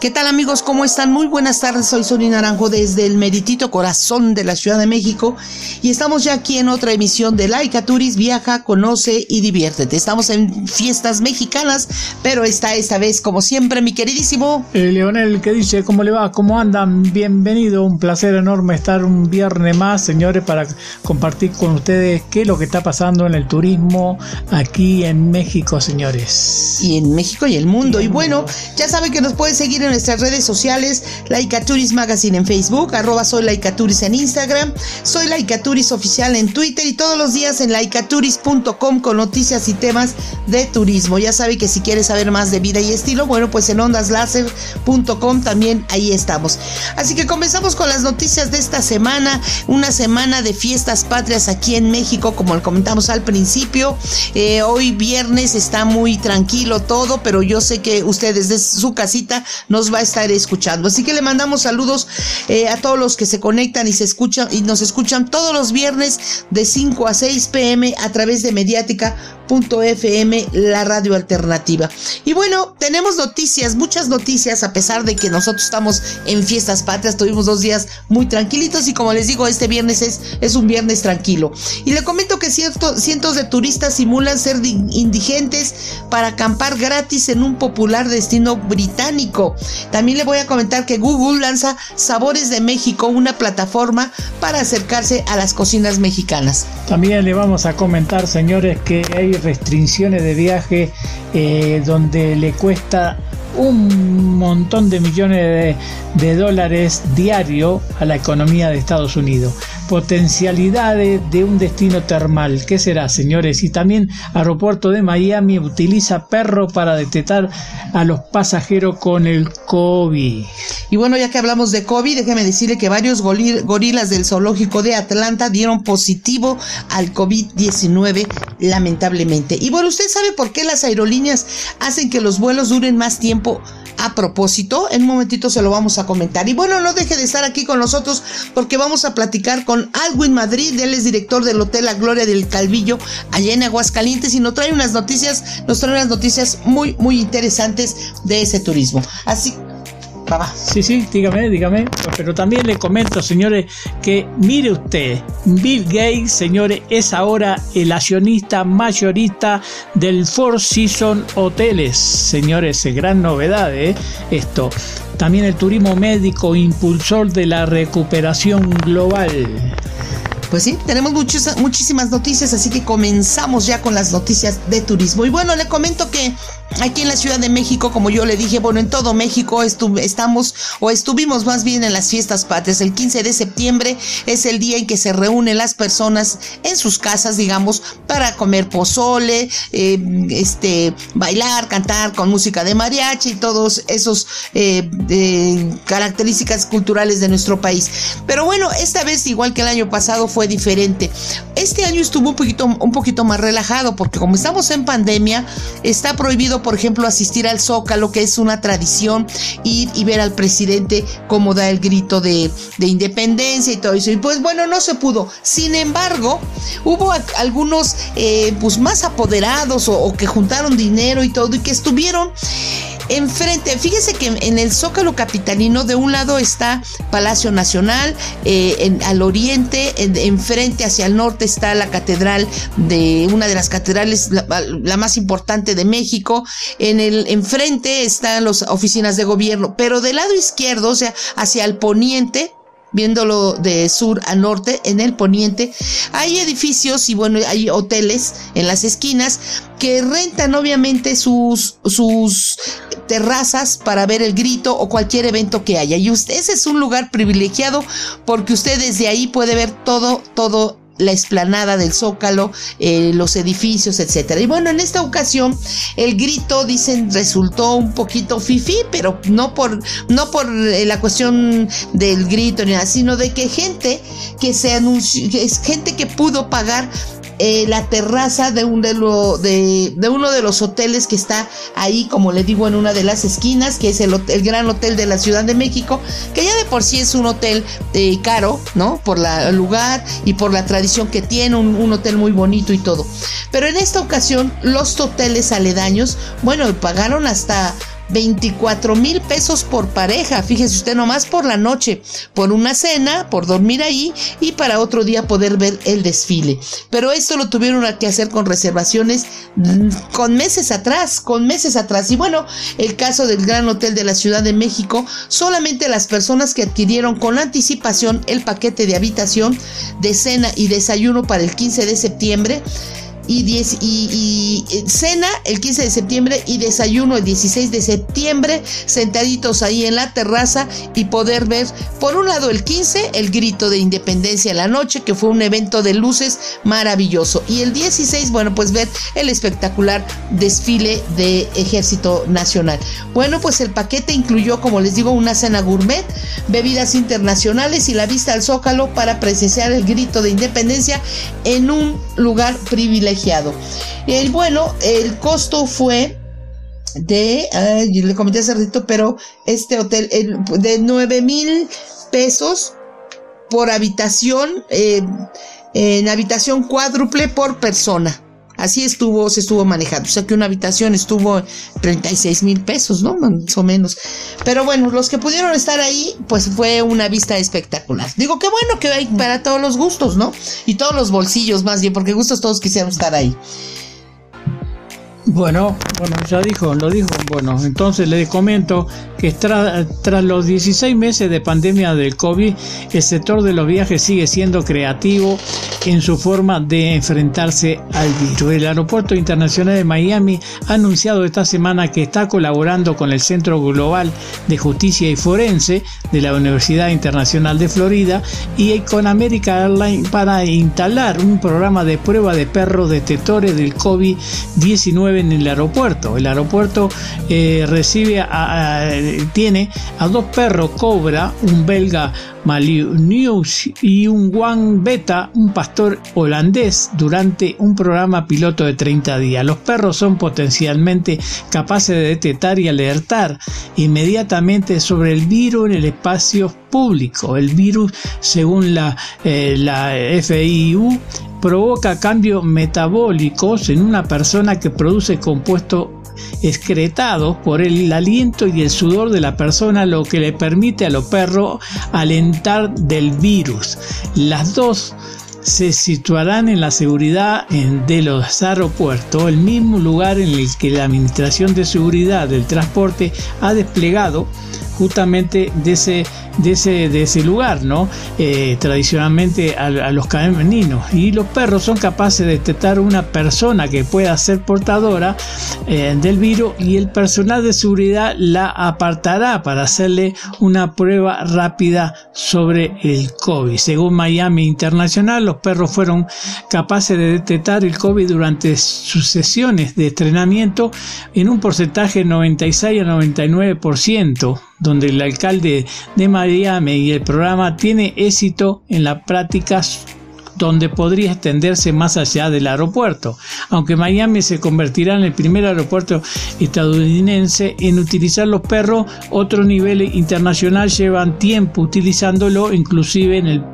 ¿Qué tal amigos? ¿Cómo están? Muy buenas tardes, soy Sonia Naranjo desde el meritito corazón de la Ciudad de México y estamos ya aquí en otra emisión de Laika Turis, viaja, conoce y diviértete. Estamos en fiestas mexicanas, pero está esta vez como siempre mi queridísimo... Eh, Leonel, ¿qué dice? ¿Cómo le va? ¿Cómo andan? Bienvenido, un placer enorme estar un viernes más, señores, para compartir con ustedes qué es lo que está pasando en el turismo aquí en México, señores. Y en México y el mundo. Y bueno, ya saben que nos pueden seguir en nuestras redes sociales, Laicaturis Magazine en Facebook, arroba soy Laicaturis en Instagram, soy Laicaturis oficial en Twitter y todos los días en laicaturis.com con noticias y temas de turismo. Ya sabe que si quiere saber más de vida y estilo, bueno, pues en ondaslaser.com también ahí estamos. Así que comenzamos con las noticias de esta semana, una semana de fiestas patrias aquí en México, como lo comentamos al principio. Eh, hoy viernes está muy tranquilo todo, pero yo sé que ustedes desde su casita no nos va a estar escuchando. Así que le mandamos saludos eh, a todos los que se conectan y se escuchan y nos escuchan todos los viernes de 5 a 6 pm a través de Mediática FM, la radio alternativa. Y bueno, tenemos noticias, muchas noticias, a pesar de que nosotros estamos en fiestas patrias, tuvimos dos días muy tranquilitos y como les digo, este viernes es, es un viernes tranquilo. Y le comento que cientos de turistas simulan ser indigentes para acampar gratis en un popular destino británico. También le voy a comentar que Google lanza Sabores de México, una plataforma para acercarse a las cocinas mexicanas. También le vamos a comentar, señores, que hay restricciones de viaje eh, donde le cuesta un montón de millones de, dólares diario a la economía de Estados Unidos. Potencialidades de un destino termal. ¿Qué será, señores? Y también Aeropuerto de Miami utiliza perro para detectar a los pasajeros con el COVID. Y bueno, ya que hablamos de COVID, déjeme decirle que varios gorilas del zoológico de Atlanta dieron positivo al COVID-19, lamentablemente. Y bueno, ¿usted sabe por qué las aerolíneas hacen que los vuelos duren más tiempo? A propósito. En un momentito se lo vamos a comentar. Y bueno, no deje de estar aquí con nosotros porque vamos a platicar con Alwin Madrid. Él es director del Hotel La Gloria del Calvillo, allá en Aguascalientes, y nos trae unas noticias, nos trae unas noticias muy, muy interesantes de ese turismo. Así Sí, sí, dígame, dígame. Pero también le comento, señores, que mire usted, Bill Gates, señores, es ahora el accionista mayorista del Four Seasons Hoteles. Señores, es gran novedad, ¿eh? Esto. También el turismo médico, impulsor de la recuperación global. Pues sí, tenemos muchísimas noticias, así que comenzamos ya con las noticias de turismo. Y bueno, le comento que Aquí en la Ciudad de México, como yo le dije, bueno, en todo México estamos o estuvimos más bien en las fiestas patrias. El 15 de septiembre es el día en que se reúnen las personas en sus casas, digamos, para comer pozole, eh, este, bailar, cantar con música de mariachi y todos esos eh, características culturales de nuestro país. Pero bueno, esta vez, igual que el año pasado, fue diferente. Este año estuvo un poquito, un poquito más relajado porque como estamos en pandemia, está prohibido por ejemplo, asistir al Zócalo, que es una tradición, ir y ver al presidente cómo da el grito de, independencia y todo eso. Y pues bueno, no se pudo. Sin embargo, hubo algunos eh, pues más apoderados o que juntaron dinero y todo y que estuvieron Enfrente, fíjese que en el Zócalo Capitalino de un lado está Palacio Nacional, eh, al oriente, enfrente hacia el norte está la catedral de una de las catedrales, la, más importante de México. En el enfrente están las oficinas de gobierno, pero del lado izquierdo, o sea, hacia el poniente, viéndolo de sur a norte, en el poniente, hay edificios y bueno, hay hoteles en las esquinas que rentan obviamente sus, sus terrazas para ver el grito o cualquier evento que haya. Y usted, ese es un lugar privilegiado porque usted desde ahí puede ver todo, todo la explanada del Zócalo, eh, los edificios, etcétera. Y bueno, en esta ocasión el grito, dicen, resultó un poquito fifí, pero no por, no por eh, la cuestión del grito ni nada, sino de que gente que se anunció, es gente que pudo pagar eh, la terraza de, un de, de, uno de los hoteles que está ahí, como le digo, en una de las esquinas, que es el, el gran hotel de la Ciudad de México, que ya de por sí es un hotel eh, caro, ¿no? Por la, el lugar y por la tradición que tiene, un, un hotel muy bonito y todo. Pero en esta ocasión, los hoteles aledaños, bueno, pagaron hasta 24 mil pesos por pareja, fíjese usted nomás por la noche, por una cena, por dormir ahí y para otro día poder ver el desfile. Pero esto lo tuvieron que hacer con reservaciones mm, con meses atrás, con meses atrás. Y bueno, el caso del Gran Hotel de la Ciudad de México, solamente las personas que adquirieron con anticipación el paquete de habitación, de cena y desayuno para el 15 de septiembre, y, 10, y, eh, cena el 15 de septiembre y desayuno el 16 de septiembre, sentaditos ahí en la terraza y poder ver, por un lado el 15, el grito de independencia en la noche, que fue un evento de luces maravilloso, y el 16, bueno, pues ver el espectacular desfile de Ejército Nacional. Bueno, pues el paquete incluyó, como les digo, una cena gourmet, bebidas internacionales y la vista al zócalo para presenciar el grito de independencia en un lugar privilegiado y bueno, el costo fue de, yo le comenté hace ratito, pero este hotel de 9 mil pesos por habitación, eh, en habitación cuádruple por persona. Así estuvo, se estuvo manejando. O sea que una habitación estuvo 36 mil pesos, ¿no? Más o menos. Pero bueno, los que pudieron estar ahí, pues fue una vista espectacular. Digo, qué bueno que hay para todos los gustos, ¿no? Y todos los bolsillos más bien, porque gustos todos quisieron estar ahí. Bueno, bueno, ya dijo, lo dijo. Bueno, entonces le comento que tras los 16 meses de pandemia del COVID, el sector de los viajes sigue siendo creativo en su forma de enfrentarse al virus. El Aeropuerto Internacional de Miami ha anunciado esta semana que está colaborando con el Centro Global de Justicia y Forense de la Universidad Internacional de Florida y con American Airlines para instalar un programa de prueba de perros detectores del COVID-19 en el aeropuerto. El aeropuerto eh, recibe tiene a dos perros Cobra, un belga News y un One Beta, un pastor holandés, durante un programa piloto de 30 días. Los perros son potencialmente capaces de detectar y alertar inmediatamente sobre el virus en el espacio público. El virus, según la, eh, la FIU, provoca cambios metabólicos en una persona que produce compuestos excretados por el aliento y el sudor de la persona, lo que le permite a los perros alentar del virus. Las dos se situarán en la seguridad de los aeropuertos, el mismo lugar en el que la Administración de Seguridad del Transporte ha desplegado justamente de ese de ese, de ese lugar, ¿no? Eh, tradicionalmente a, los caninos. Y los perros son capaces de detectar una persona que pueda ser portadora eh, del virus y el personal de seguridad la apartará para hacerle una prueba rápida sobre el COVID. Según Miami Internacional, los perros fueron capaces de detectar el COVID durante sus sesiones de entrenamiento en un porcentaje 96 a 99% donde el alcalde de Miami y el programa tiene éxito en las prácticas donde podría extenderse más allá del aeropuerto, aunque Miami se convertirá en el primer aeropuerto estadounidense en utilizar los perros, otros niveles internacionales llevan tiempo utilizándolo, inclusive en el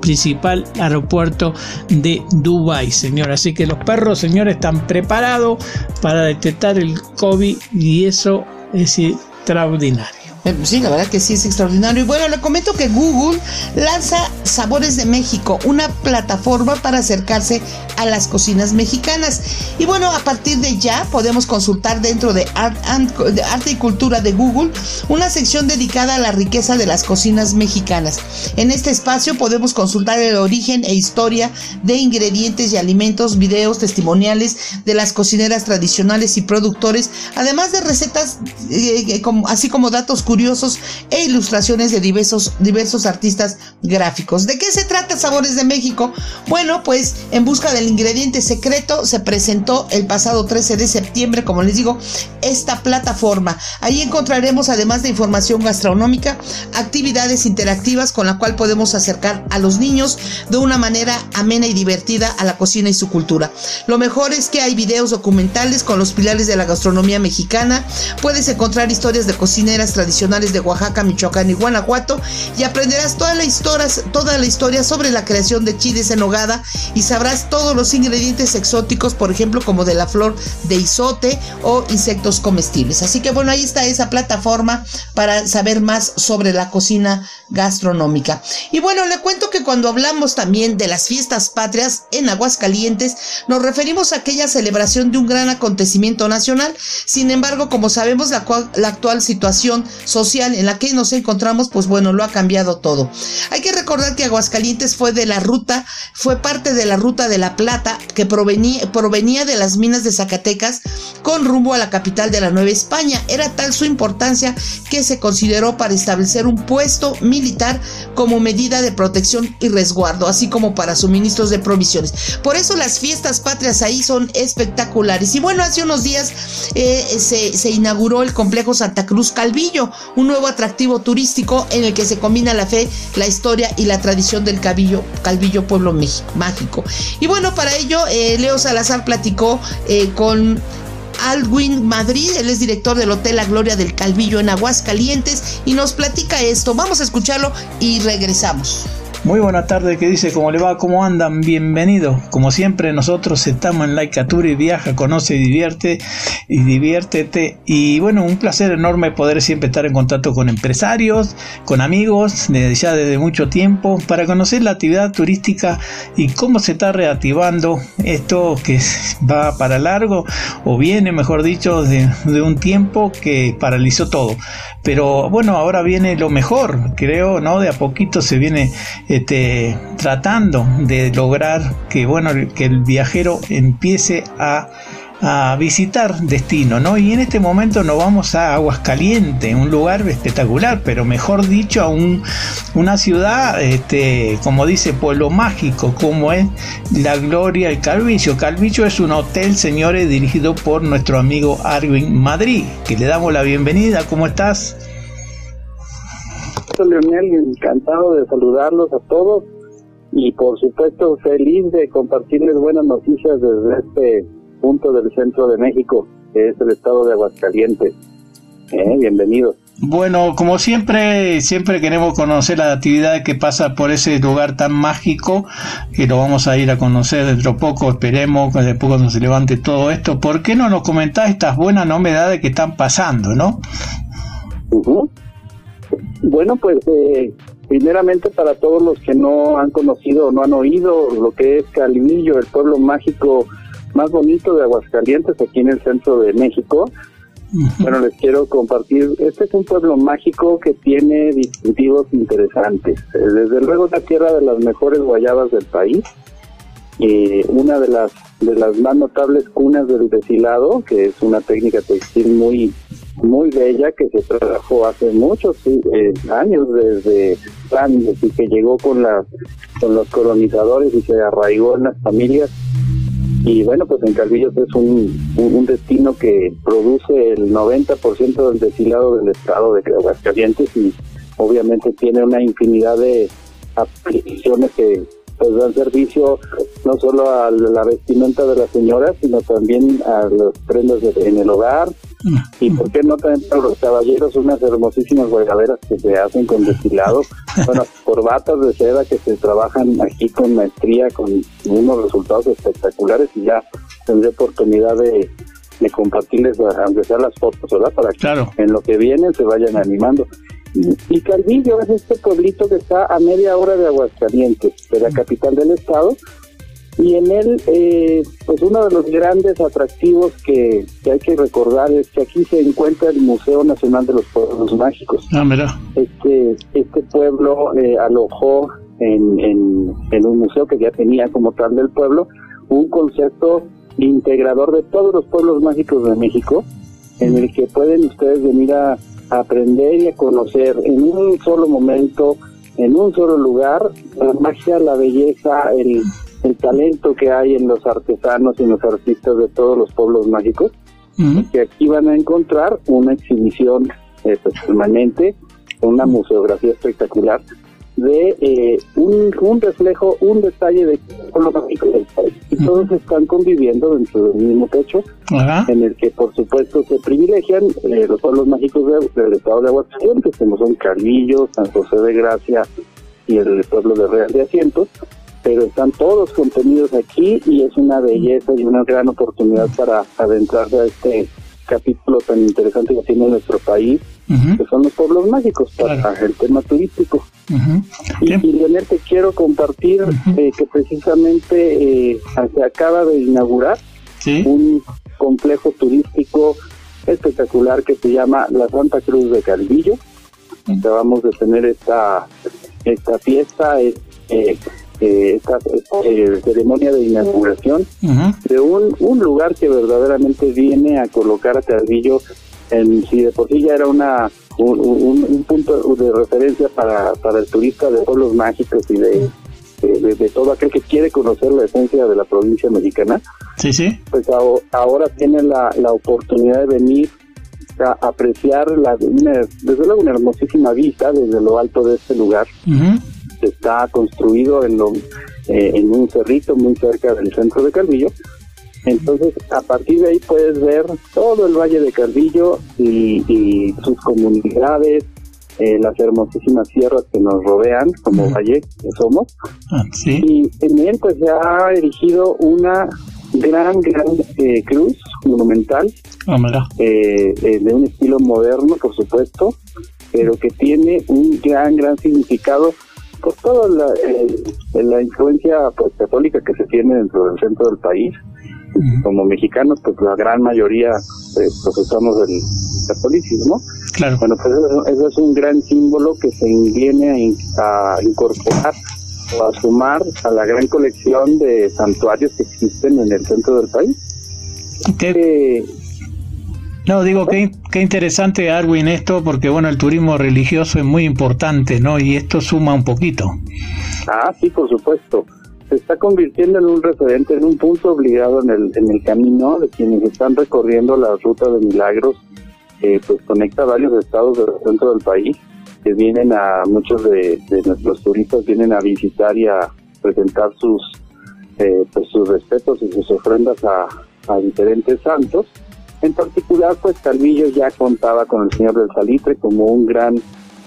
principal aeropuerto de Dubai, señor. Así que los perros, señores, están preparados para detectar el COVID y eso es extraordinario. Eh, sí, la verdad que sí es extraordinario. Y bueno, le comento que Google lanza Sabores de México, una plataforma para acercarse a las cocinas mexicanas. Y bueno, a partir de ya podemos consultar dentro de, Arte y Cultura de Google una sección dedicada a la riqueza de las cocinas mexicanas. En este espacio podemos consultar el origen e historia de ingredientes y alimentos, videos testimoniales de las cocineras tradicionales y productores, además de recetas, eh, eh, así como datos curiosos e ilustraciones de diversos, diversos artistas gráficos. ¿De qué se trata? Sabores de México. Bueno, pues en busca del ingrediente secreto se presentó el pasado 13 de septiembre, como les digo, esta plataforma. Ahí encontraremos, además de información gastronómica, actividades interactivas con la cual podemos acercar a los niños de una manera amena y divertida a la cocina y su cultura. Lo mejor es que hay videos documentales con los pilares de la gastronomía mexicana. Puedes encontrar historias de cocineras tradicionales de Oaxaca, Michoacán y Guanajuato y aprenderás toda la historia, toda la historia sobre la creación de chiles en hogada y sabrás todos los ingredientes exóticos, por ejemplo, como de la flor de isote o insectos comestibles. Así que bueno, ahí está esa plataforma para saber más sobre la cocina gastronómica. Y bueno, le cuento que cuando hablamos también de las fiestas patrias en Aguascalientes, nos referimos a aquella celebración de un gran acontecimiento nacional. Sin embargo, como sabemos, la, la actual situación social en la que nos encontramos, pues bueno, lo ha cambiado todo. Hay que recordar que Aguascalientes fue de la ruta, fue parte de la ruta de la Plata que provenía, provenía de las minas de Zacatecas con rumbo a la capital de la Nueva España. Era tal su importancia que se consideró para establecer un puesto militar como medida de protección y resguardo, así como para suministros de provisiones. Por eso las fiestas patrias ahí son espectaculares. Y bueno, hace unos días eh, se, se inauguró el complejo Santa Cruz Calvillo, un nuevo atractivo turístico en el que se combina la fe, la historia y la tradición del Calvillo, Calvillo Pueblo Mágico. Y bueno, para ello, eh, Leo Salazar platicó eh, con Alwin Madrid, él es director del Hotel La Gloria del Calvillo en Aguascalientes y nos platica esto. Vamos a escucharlo y regresamos. Muy buena tarde, ¿qué dice? ¿Cómo le va? ¿Cómo andan? Bienvenidos. Como siempre, nosotros estamos en Laika Tour y viaja, conoce y divierte y diviértete. Y bueno, un placer enorme poder siempre estar en contacto con empresarios, con amigos, desde ya desde mucho tiempo, para conocer la actividad turística y cómo se está reactivando esto que va para largo o viene, mejor dicho, de un tiempo que paralizó todo. Pero bueno, ahora viene lo mejor, creo, ¿no? De a poquito se viene este, tratando de lograr que, bueno, que el viajero empiece a, visitar destino, ¿no? Y en este momento nos vamos a Aguascalientes, un lugar espectacular, pero mejor dicho, a un, una ciudad, este, como dice, pueblo mágico, como es la Gloria del Calvillo. Calvillo es un hotel, señores, dirigido por nuestro amigo Arwin Madrid, que le damos la bienvenida. ¿Cómo estás? Leonel, encantado de saludarlos a todos y por supuesto feliz de compartirles buenas noticias desde este punto del centro de México, que es el estado de Aguascalientes. Eh, bienvenidos. Bueno, como siempre, siempre queremos conocer la actividad que pasa por ese lugar tan mágico, que lo vamos a ir a conocer dentro de poco, esperemos que de poco nos se levante todo esto. ¿Por qué no nos comentás estas buenas novedades que están pasando, no? Bueno, pues eh, primeramente para todos los que no han conocido o no han oído lo que es Calvillo, el pueblo mágico más bonito de Aguascalientes, aquí en el centro de México. Bueno, les quiero compartir, este es un pueblo mágico que tiene distintivos interesantes. Eh, desde luego es la tierra de las mejores guayabas del país, y una de las de las más notables cunas del deshilado, que es una técnica textil muy muy bella que se trabajó hace muchos eh, años desde y que llegó con la con los colonizadores y se arraigó en las familias y bueno pues en Calvillos es un, un, destino que produce el 90% del deshilado del estado de Aguascalientes y obviamente tiene una infinidad de aplicaciones que pues dan servicio no solo a la vestimenta de las señoras, sino también a los prendas en el hogar. Y por qué no también para los caballeros unas hermosísimas guardaderas que se hacen con destilado, bueno, corbatas de seda que se trabajan aquí con maestría, con unos resultados espectaculares y ya tendré oportunidad de, de compartirles, aunque sean las fotos, ¿verdad? Para que en lo que viene se vayan animando. Y Calvillo es este pueblito que está a media hora de Aguascalientes, de la capital del estado, y en él, eh, pues uno de los grandes atractivos que, hay que recordar es que aquí se encuentra el Museo Nacional de los Pueblos Mágicos. Ah, mira. Este, este pueblo eh, alojó en, en, en un museo que ya tenía como tal del pueblo un concepto integrador de todos los pueblos mágicos de México, en el que pueden ustedes venir a aprender y a conocer en un solo momento en un solo lugar la magia, la belleza, el, el talento que hay en los artesanos y en los artistas de todos los pueblos mágicos, que aquí van a encontrar una exhibición eh, pues, permanente, una museografía espectacular de eh, un, un, reflejo, un detalle de lo mágico del país. Y todos están conviviendo dentro del mismo techo, en el que por supuesto se privilegian eh, los pueblos mágicos del estado de Aguascalientes, como son Calvillo, San José de Gracia y el pueblo de Real de Asientos, pero están todos contenidos aquí y es una belleza y una gran oportunidad para adentrarse a este capítulo tan interesante que tiene nuestro país, que son los pueblos mágicos para el tema turístico. y, Leonel, te quiero compartir eh, que precisamente eh, se acaba de inaugurar un complejo turístico espectacular que se llama la Santa Cruz de Calvillo. Acabamos de tener esta esta fiesta, eh, esta eh, ceremonia de inauguración de un, un lugar que verdaderamente viene a colocar a Calvillo en si de por sí ya era una un, punto de referencia para, para el turista de pueblos mágicos y de, de, todo aquel que quiere conocer la esencia de la provincia mexicana. Sí, sí. Pues ahora tiene la, la oportunidad de venir a apreciar la, desde luego una hermosísima vista desde lo alto de este lugar está construido en, lo, eh, en un cerrito muy cerca del centro de Calvillo. Entonces, a partir de ahí puedes ver todo el Valle de Calvillo y, sus comunidades, eh, las hermosísimas sierras que nos rodean como valle que somos. Ah, y en él pues se ha erigido una gran, gran eh, cruz monumental ah, de un estilo moderno, por supuesto, pero que tiene un gran, gran significado por toda la, eh, la influencia pues, católica que se tiene dentro del centro del país. Como mexicanos, pues la gran mayoría eh, profesamos el catolicismo. Claro. Bueno, pues eso, es un gran símbolo que se viene a, incorporar o a sumar a la gran colección de santuarios que existen en el centro del país. Okay. No, digo que qué interesante, Arwin, esto, porque bueno, el turismo religioso es muy importante, ¿no? Y esto suma un poquito. Ah, sí, por supuesto. Se está convirtiendo en un referente, en un punto obligado en el, en el camino de quienes están recorriendo la ruta de milagros, eh, pues conecta varios estados del centro del país, que vienen a, muchos de, nuestros turistas vienen a visitar y a presentar sus, eh, pues sus respetos y sus ofrendas a, a diferentes santos en particular, pues Calvillo ya contaba con el señor del Salitre como un gran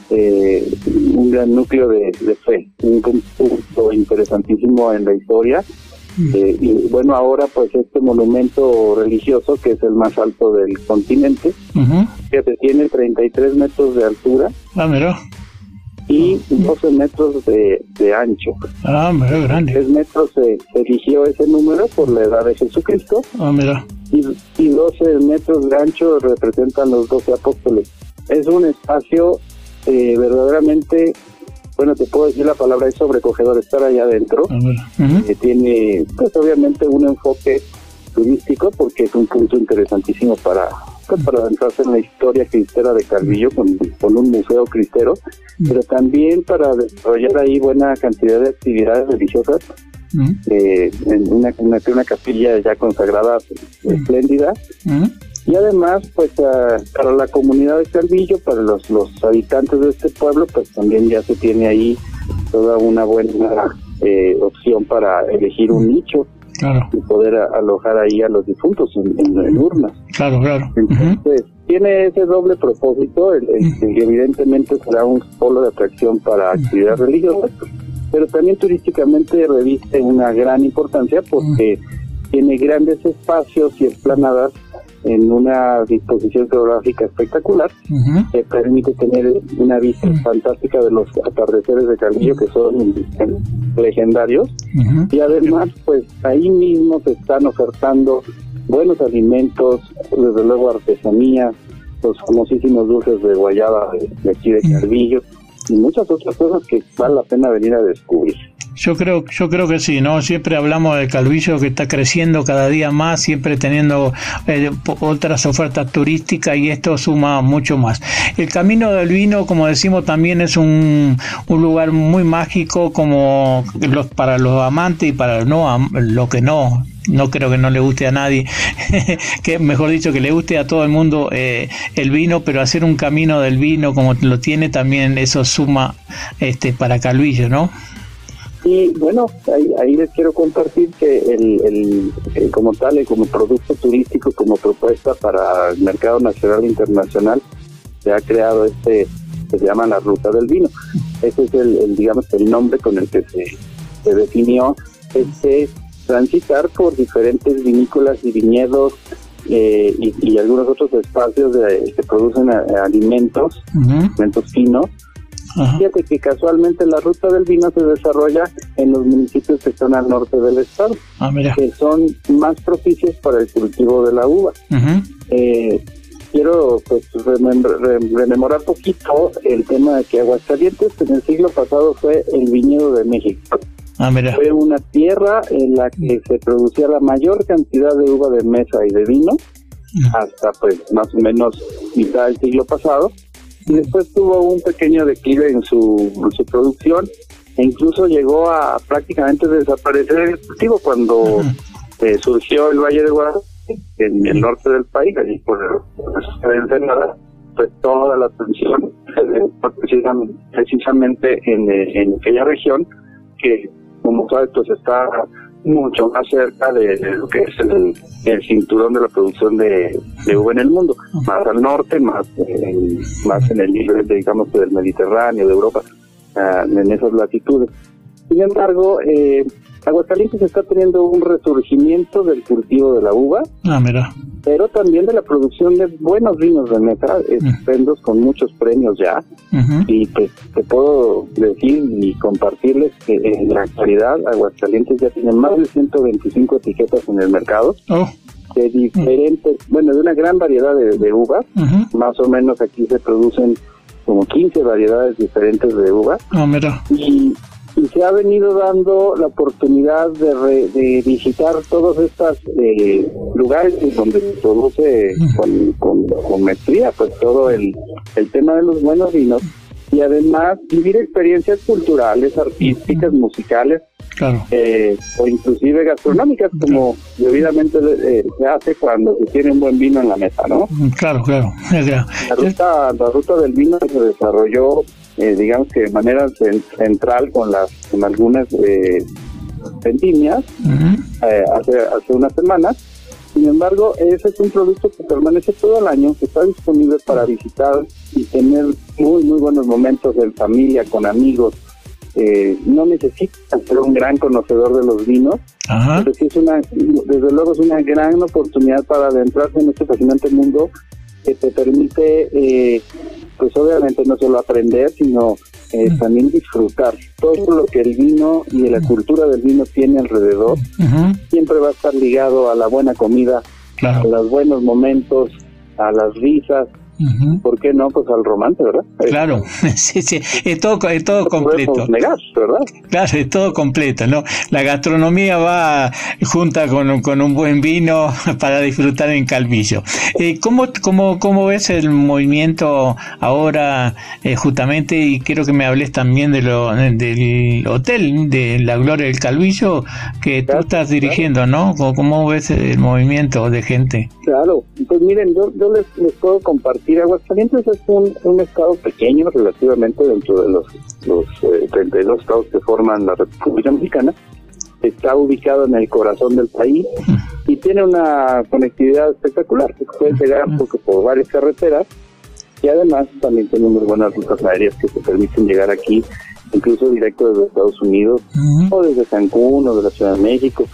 eh, un gran núcleo de, fe, un punto interesantísimo en la historia. Eh, y bueno, ahora pues este monumento religioso, que es el más alto del continente, que tiene 33 metros de altura. Ah, mira y 12 metros de, de ancho. Ah, mira, grande. 3 metros se, eligió ese número por la edad de Jesucristo. Ah, mira. Y, y 12 metros de ancho representan los 12 apóstoles. Es un espacio eh, verdaderamente, bueno, te puedo decir la palabra, es sobrecogedor estar allá adentro. Ah, que tiene, pues obviamente, un enfoque turístico porque es un punto interesantísimo para para adentrarse en la historia cristera de Calvillo con, con un museo cristero, pero también para desarrollar ahí buena cantidad de actividades religiosas eh, en una, una, capilla ya consagrada espléndida. Y además, pues para la comunidad de Calvillo, para los, los habitantes de este pueblo, pues también ya se tiene ahí toda una buena eh, opción para elegir un nicho y poder alojar ahí a los difuntos en, urnas. Claro, claro. Entonces, tiene ese doble propósito, el, que evidentemente será un polo de atracción para actividades religiosas, pero también turísticamente reviste una gran importancia porque tiene grandes espacios y esplanadas en una disposición geográfica espectacular que permite tener una vista fantástica de los atardeceres de Calvillo que son legendarios. Y además pues ahí mismo se están ofertando buenos alimentos, desde luego artesanía, los famosísimos dulces de guayaba de, aquí de Calvillo y muchas otras cosas que vale la pena venir a descubrir. Yo creo, yo creo que sí, ¿no? Siempre hablamos del Calvillo que está creciendo cada día más, siempre teniendo eh, otras ofertas turísticas y esto suma mucho más. El Camino del Vino, como decimos, también es un, un lugar muy mágico como los, para los amantes y para no, lo que no, no creo que no le guste a nadie, que mejor dicho que le guste a todo el mundo eh, el vino, pero hacer un camino del vino como lo tiene también eso suma este para Calvillo, ¿no? Y bueno, ahí, les quiero compartir que el, como tal, como producto turístico, como propuesta para el mercado nacional e internacional, se ha creado este se llama la ruta del vino. Ese es el, digamos el nombre con el que se, se definió este transitar por diferentes vinícolas y viñedos eh, y, algunos otros espacios de, que producen alimentos, alimentos finos. Fíjate que casualmente la ruta del vino se desarrolla en los municipios que están al norte del estado, ah, que son más propicios para el cultivo de la uva. eh, quiero pues rememorar poquito el tema de que Aguascalientes en el siglo pasado fue el viñedo de México. Ah, Fue una tierra en la que se producía la mayor cantidad de uva de mesa y de vino, hasta pues más o menos mitad del siglo pasado, y después tuvo un pequeño declive en su, su producción, e incluso llegó a prácticamente desaparecer el cultivo cuando eh, surgió el Valle de Guadalupe, en el norte del país, allí por, por Ensenada, pues toda la atención precisamente en, en aquella región que como sabes, pues está mucho más cerca de, lo que es el, cinturón de la producción de, uva en el mundo, más al norte, más en, más en el nivel, digamos, del Mediterráneo, de Europa, ah, en esas latitudes. Sin embargo, eh, Aguascalientes está teniendo un resurgimiento del cultivo de la uva, ah, mira. pero también de la producción de buenos vinos de mesa, estupendos con muchos premios ya. Y pues te puedo decir y compartirles que en la actualidad Aguascalientes ya tiene más de 125 etiquetas en el mercado. Oh. De diferentes, bueno, de una gran variedad de, uvas. Más o menos aquí se producen como 15 variedades diferentes de uva. Ah, mira. Y y se ha venido dando la oportunidad de, de visitar todos estos eh, lugares donde se produce con, con, con, maestría pues todo el, el tema de los buenos vinos. Y además vivir experiencias culturales, artísticas, musicales eh, o inclusive gastronómicas como debidamente eh, se hace cuando se tiene un buen vino en la mesa, ¿no? Claro, claro. La ruta, la ruta del vino se desarrolló eh, digamos que de manera central con las con algunas eh, vendimias eh, hace, hace unas semanas. Sin embargo, ese es un producto que permanece todo el año, que está disponible para visitar y tener muy, muy buenos momentos en familia, con amigos. Eh, no necesitas ser un gran conocedor de los vinos, pero es una, desde luego es una gran oportunidad para adentrarse en este fascinante mundo que te permite eh, pues obviamente no solo aprender, sino eh, también disfrutar. Todo lo que el vino y la cultura del vino tiene alrededor siempre va a estar ligado a la buena comida, a los buenos momentos, a las risas, ¿Por qué no? Pues al romance, ¿verdad? Claro, sí, sí, es todo, es todo completo. ¿verdad? Claro, es todo completo, ¿no? La gastronomía va junta con, con un buen vino para disfrutar en Calvillo. Eh, ¿cómo, cómo, ¿Cómo ves el movimiento ahora, eh, justamente, y quiero que me hables también de lo, del hotel de la Gloria del Calvillo que tú estás dirigiendo, ¿no? ¿Cómo, ves el movimiento de gente? Claro, pues miren, yo, yo les, les puedo compartir decir, Aguascalientes es un, un estado pequeño relativamente dentro de los, los 32 eh, estados que forman la República Mexicana. Está ubicado en el corazón del país y tiene una conectividad espectacular. Se puede llegar por, por varias carreteras y además también tenemos buenas rutas aéreas que se permiten llegar aquí, incluso directo desde Estados Unidos o desde Cancún o de la Ciudad de México.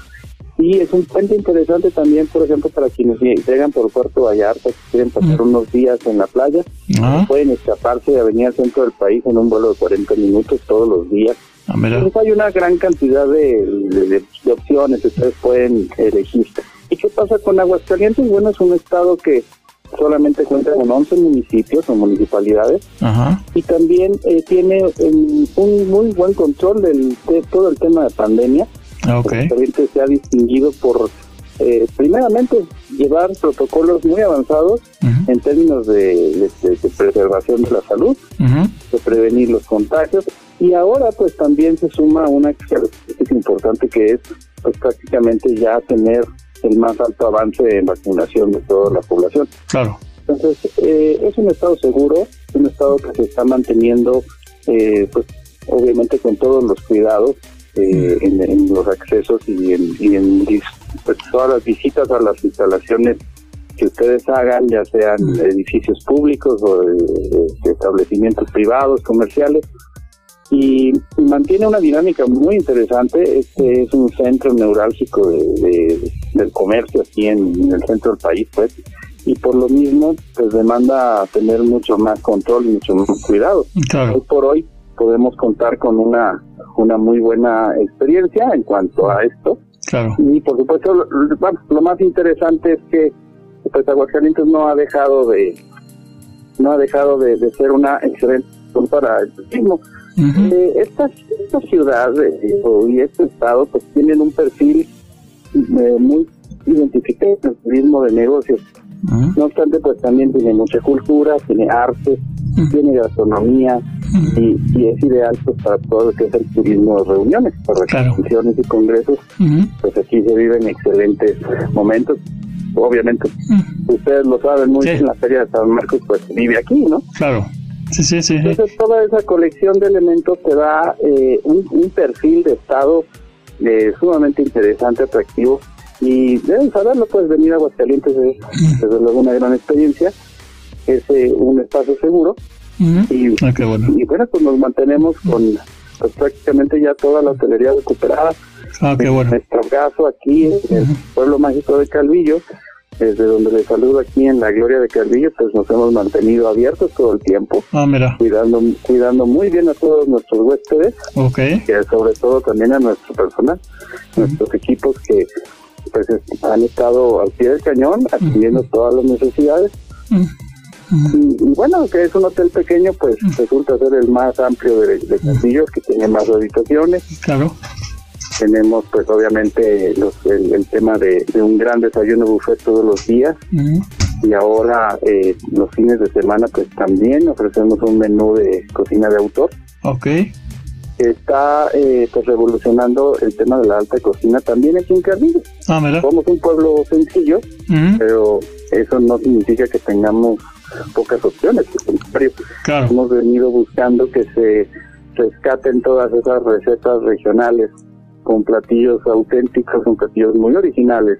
Sí, es un puente interesante también, por ejemplo, para quienes llegan por Puerto Vallarta, que quieren pasar unos días en la playa, ah. pueden escaparse a venir al centro del país en un vuelo de 40 minutos todos los días. Ah, Entonces hay una gran cantidad de, opciones que ustedes pueden elegir. ¿Y qué pasa con Aguascalientes? Bueno, es un estado que solamente cuenta con 11 municipios o municipalidades y también eh, tiene un muy buen control del, de todo el tema de pandemia. Okay. se ha distinguido por, eh, primeramente, llevar protocolos muy avanzados en términos de, preservación de la salud, de prevenir los contagios y ahora pues también se suma una característica importante que es pues prácticamente ya tener el más alto avance en vacunación de toda la población. Claro. Entonces, eh, es un estado seguro, un estado que se está manteniendo, eh, pues obviamente con todos los cuidados eh, en, los accesos y en, pues, todas las visitas a las instalaciones que ustedes hagan, ya sean edificios públicos o establecimientos privados, comerciales, y mantiene una dinámica muy interesante. Este es un centro neurálgico de, del comercio aquí en, el centro del país, pues, y por lo mismo, pues demanda tener mucho más control y mucho más cuidado. Hoy por hoy podemos contar con una, una muy buena experiencia en cuanto a esto. Y por supuesto, lo, más interesante es que pues Aguascalientes no ha dejado de no ha dejado de, de ser una excelente para el turismo eh, estas, esta ciudad y este estado pues tienen un perfil eh, muy identificado el turismo de negocios. No obstante, pues también tiene mucha cultura, tiene arte, tiene gastronomía y, es ideal pues para todo lo que es el turismo de reuniones, para claro. y congresos. Pues aquí se viven excelentes momentos. Obviamente, ustedes lo saben muy bien, la Feria de San Marcos pues vive aquí, ¿no? Claro. Sí, sí, sí. Entonces toda esa colección de elementos te da eh, un, perfil de estado eh, sumamente interesante, atractivo y deben saberlo, pues venir a Aguascalientes es desde luego una gran experiencia, es eh, un espacio seguro y, ah, bueno. y bueno, pues nos mantenemos con pues, prácticamente ya toda la hotelería recuperada. Ah, qué bueno. En nuestro caso aquí en el pueblo mágico de Calvillo, desde donde les saludo aquí en la Gloria de Calvillo, pues nos hemos mantenido abiertos todo el tiempo. Ah, mira. Cuidando, cuidando muy bien a todos nuestros huéspedes. Ok. Y sobre todo también a nuestro personal, nuestros equipos que pues han estado al pie del cañón atendiendo todas las necesidades. Y, bueno, que es un hotel pequeño, pues resulta ser el más amplio de, de Castillo, que tiene más habitaciones. Claro tenemos pues obviamente el, tema de, un gran desayuno buffet todos los días y ahora eh, los fines de semana pues también ofrecemos un menú de cocina de autor. Ok. Está eh, pues revolucionando el tema de la alta cocina también aquí en Carrillo. Ah, Somos un pueblo sencillo, pero eso no significa que tengamos pocas opciones. Claro. hemos venido buscando que se rescaten todas esas recetas regionales con platillos auténticos, con platillos muy originales,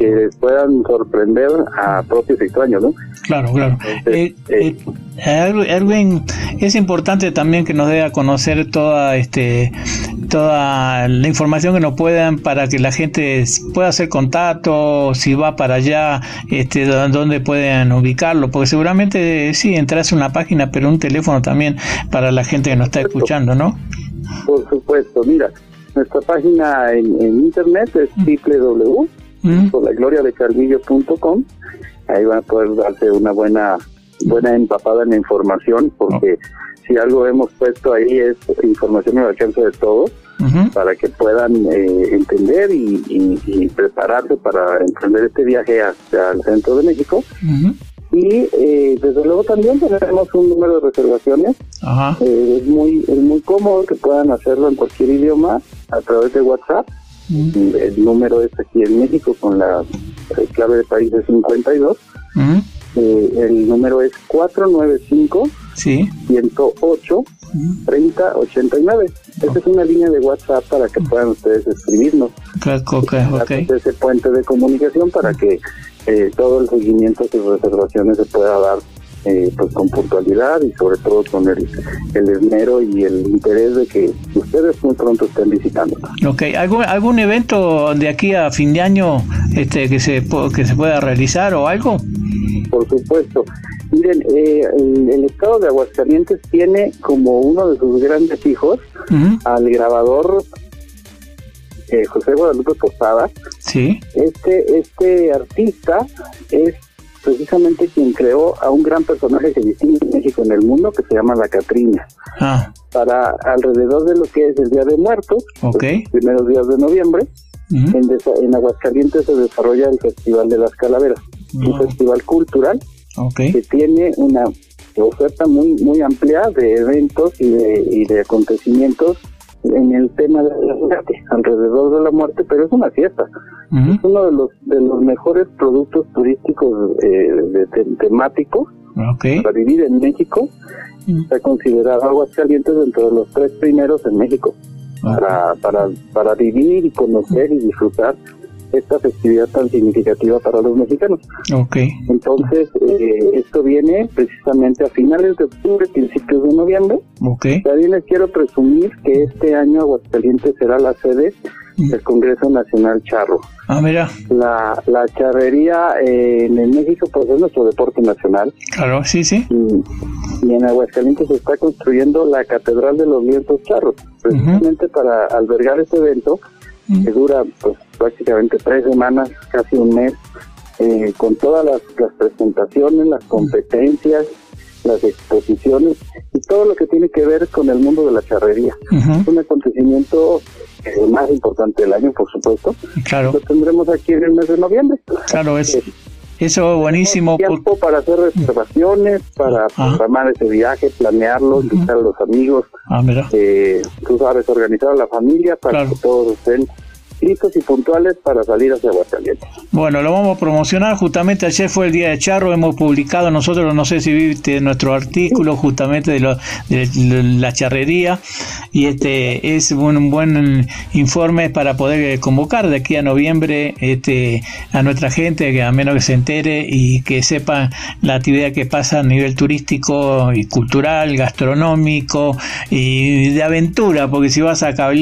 que puedan sorprender a propios extraños, ¿no? Claro, claro. Eh, eh, eh, Erwin, es importante también que nos dé a conocer toda este toda la información que nos puedan para que la gente pueda hacer contacto, si va para allá, este, dónde pueden ubicarlo, porque seguramente sí, entras a una página, pero un teléfono también para la gente que nos está escuchando, ¿no? Por supuesto, mira, nuestra página en, internet es www.lagloriadecarvillo.com. Ahí van a poder darse una buena buena empapada en la información, porque si algo hemos puesto ahí es información al alcance de todos, para que puedan eh, entender y, prepararse para emprender este viaje hacia el centro de México. Y eh, desde luego también tenemos un número de reservaciones. Eh, es muy es muy cómodo que puedan hacerlo en cualquier idioma a través de WhatsApp. El número es aquí en México con la clave de país de 52. Eh, el número es 495 sí. 108 3089. Esta es una línea de WhatsApp para que puedan ustedes escribirnos. Okay, Ese puente de comunicación para que eh, todo el seguimiento de sus reservaciones se pueda dar eh, pues con puntualidad y sobre todo con el, el esmero y el interés de que ustedes muy pronto estén visitando. Ok, ¿algún, algún evento de aquí a fin de año este que se que se pueda realizar o algo? Por supuesto. Miren, eh, el, estado de Aguascalientes tiene como uno de sus grandes hijos al grabador José Guadalupe Posada. Sí. Este, este artista es precisamente quien creó a un gran personaje que distingue México en el mundo, que se llama la Catrina. Ah. Para alrededor de lo que es el Día de Muertos, los primeros días de noviembre, en, Aguascalientes se desarrolla el Festival de las Calaveras, un festival cultural que tiene una oferta muy muy amplia de eventos y de, y de acontecimientos en el tema de la muerte, alrededor de la muerte, pero es una fiesta. Es uno de los de los mejores productos turísticos eh, temáticos para vivir en México. Está considerado Aguascalientes dentro de los tres primeros en México. Para, para, para vivir y conocer y disfrutar esta festividad tan significativa para los mexicanos. Okay. Entonces, eh, esto viene precisamente a finales de octubre, principios de noviembre. Okay. También les quiero presumir que este año Aguascalientes será la sede del Congreso Nacional Charro. Ah, mira. La, la charrería eh, en México pues es nuestro deporte nacional. Claro, sí, sí. Y, en Aguascalientes se está construyendo la Catedral de los Vientos Charros, precisamente para albergar este evento que dura pues prácticamente tres semanas, casi un mes, eh, con todas las, presentaciones, las competencias, las exposiciones y todo lo que tiene que ver con el mundo de la charrería. Es un acontecimiento eh, más importante del año, por supuesto. Claro. Lo tendremos aquí en el mes de noviembre. Claro, es. Eh, eso buenísimo. Tiempo para hacer reservaciones, para programar ese viaje, planearlo, invitar a los amigos. Ah, mira. tú sabes, organizar a la familia para que todos estén listos y puntuales para salir hacia Aguascalientes. Bueno, lo vamos a promocionar. Justamente ayer fue el Día de Charro. Hemos publicado nosotros, no sé si viste nuestro artículo justamente de, lo, de la charrería. Y este es un buen informe para poder convocar de aquí a noviembre este, a nuestra gente, que a menos que se entere y que sepa la actividad que pasa a nivel turístico y cultural, gastronómico y de aventura, porque si vas a Cabildo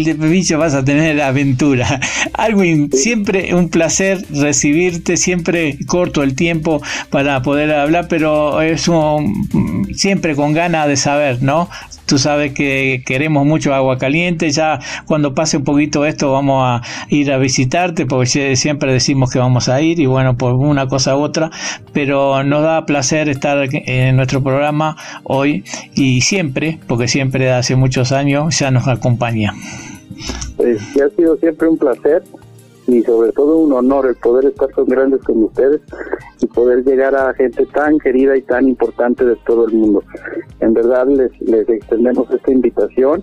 vas a tener aventura. Alwin, siempre un placer recibirte, siempre corto el tiempo para poder hablar, pero es un, siempre con ganas de saber, ¿no? Tú sabes que queremos mucho agua caliente, ya cuando pase un poquito esto vamos a ir a visitarte, porque siempre decimos que vamos a ir y bueno, por una cosa u otra, pero nos da placer estar en nuestro programa hoy y siempre, porque siempre hace muchos años ya nos acompaña. Pues ha sido siempre un placer y sobre todo un honor el poder estar con grandes como ustedes y poder llegar a gente tan querida y tan importante de todo el mundo. En verdad les, les extendemos esta invitación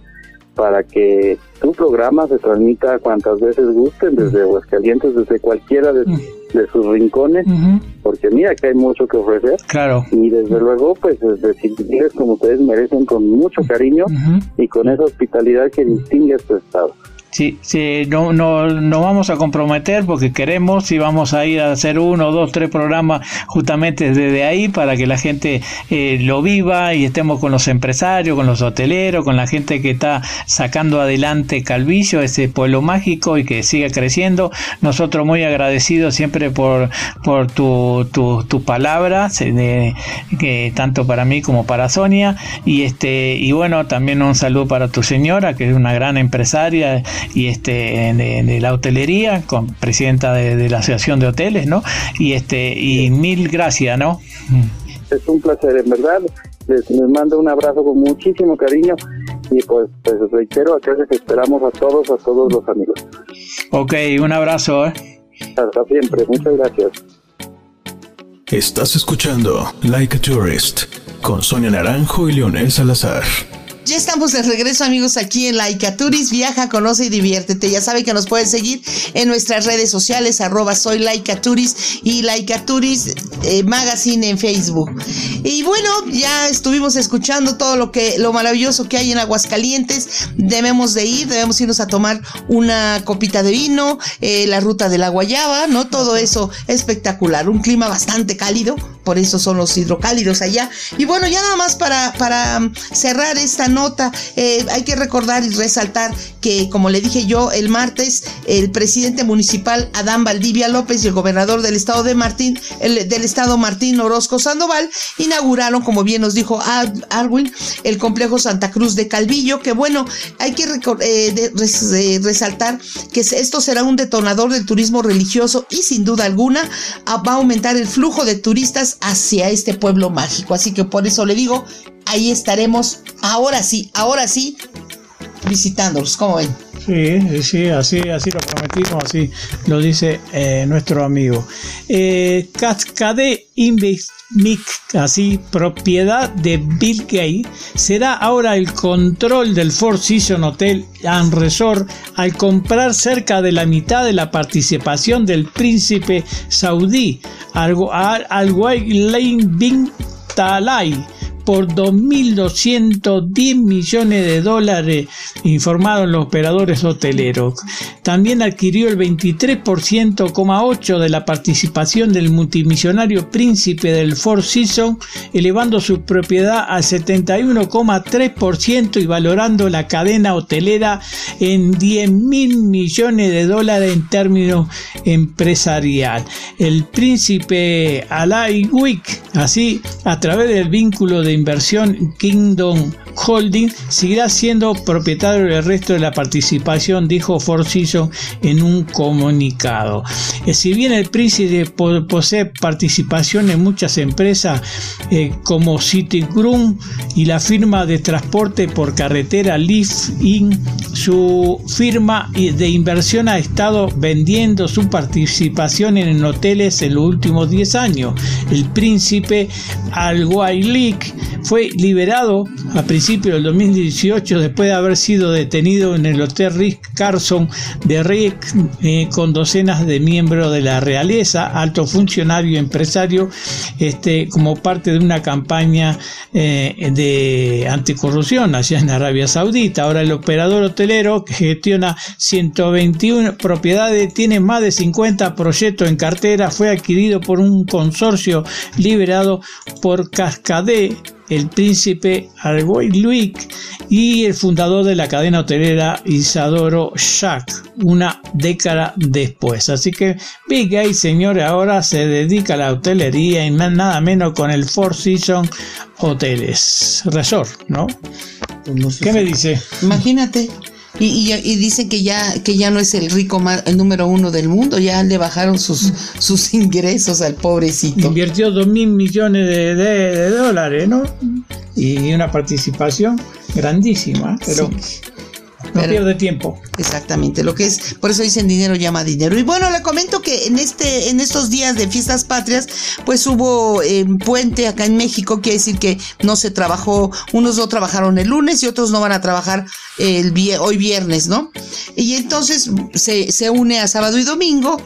para que tu programa se transmita cuantas veces gusten, desde Aguascalientes, desde cualquiera de, mm. sus rincones, porque mira que hay mucho que ofrecer. Claro. Y desde luego, pues, decirles como ustedes merecen con mucho cariño y con esa hospitalidad que distingue a este estado. Sí, sí, no, no, no vamos a comprometer porque queremos y vamos a ir a hacer uno, dos, tres programas justamente desde ahí para que la gente eh, lo viva y estemos con los empresarios, con los hoteleros, con la gente que está sacando adelante Calvillo, ese pueblo mágico y que siga creciendo. Nosotros muy agradecidos siempre por, por tu, tu, tu palabra, que tanto para mí como para Sonia. Y este, y bueno, también un saludo para tu señora, que es una gran empresaria y este de, la hotelería, con presidenta de, la Asociación de Hoteles, ¿no? Y este y mil gracias, ¿no? Es un placer, en verdad. Les, mando un abrazo con muchísimo cariño y pues, pues reitero, acá les esperamos a todos, a todos los amigos. Ok, un abrazo. ¿eh? Hasta siempre, muchas gracias. Estás escuchando Like a Tourist con Sonia Naranjo y Leonel Salazar. Ya estamos de regreso, amigos, aquí en Laika Turis. Viaja, conoce y diviértete. Ya sabe que nos pueden seguir en nuestras redes sociales, arroba soy Laika Turis y Laika Turis eh, Magazine en Facebook. Y bueno, ya estuvimos escuchando todo lo que, lo maravilloso que hay en Aguascalientes. Debemos de ir, debemos irnos a tomar una copita de vino, eh, la ruta de la guayaba, ¿no? Todo eso espectacular. Un clima bastante cálido por eso son los hidrocálidos allá. Y bueno, ya nada más para, para mm, cerrar esta nota, eh, hay que recordar y resaltar que, como le dije yo, el martes, el presidente municipal Adán Valdivia López y el gobernador del estado de Martín, el, del estado Martín Orozco Sandoval, inauguraron, como bien nos dijo Arwin, el complejo Santa Cruz de Calvillo, que bueno, hay que eh, eh, resaltar que esto será un detonador del turismo religioso y sin duda alguna va a aumentar el flujo de turistas hacia este pueblo mágico. Así que por eso le digo, ahí estaremos ahora sí, ahora sí, visitándolos. ¿Cómo ven? Sí, sí, así, así lo prometimos, así lo dice eh, nuestro amigo. Eh, Cascade Invest así propiedad de Bill Gates, será ahora el control del Four Seasons Hotel and Resort al comprar cerca de la mitad de la participación del príncipe saudí Al, Al, Al Bin Talai por 2.210 millones de dólares, informaron los operadores hoteleros. También adquirió el 23,8% de la participación del multimillonario príncipe del Four Seasons, elevando su propiedad al 71,3% y valorando la cadena hotelera en 10.000 millones de dólares en términos empresarial. El príncipe Alay Wick, así, a través del vínculo de inversión Kingdom Holding seguirá siendo propietario del resto de la participación, dijo Seasons en un comunicado. Eh, si bien el príncipe posee participación en muchas empresas eh, como Citigroup y la firma de transporte por carretera Lift In, su firma de inversión ha estado vendiendo su participación en hoteles en los últimos 10 años. El príncipe Al fue liberado a principios del 2018 después de haber sido detenido en el Hotel Rick Carson de Rick eh, con docenas de miembros de la realeza, alto funcionario empresario, este, como parte de una campaña eh, de anticorrupción allá en Arabia Saudita. Ahora el operador hotelero que gestiona 121 propiedades tiene más de 50 proyectos en cartera, fue adquirido por un consorcio liberado por Cascade el príncipe Argoy Luik y el fundador de la cadena hotelera Isadoro Shack una década después. Así que Big Gay, señores, ahora se dedica a la hotelería y nada menos con el Four Seasons Hoteles Resort, ¿no? Pues ¿Qué me dice? Imagínate. Y, y, dicen que ya, que ya no es el rico más, el número uno del mundo, ya le bajaron sus, sus ingresos al pobrecito. Invirtió dos mil millones de, dólares, ¿no? Y una participación grandísima, pero no pierde tiempo. Exactamente, lo que es, por eso dicen dinero llama dinero. Y bueno, le comento que en este, en estos días de fiestas patrias, pues hubo eh, puente acá en México, quiere decir que no se trabajó, unos no trabajaron el lunes y otros no van a trabajar el hoy viernes, ¿no? Y entonces se, se une a sábado y domingo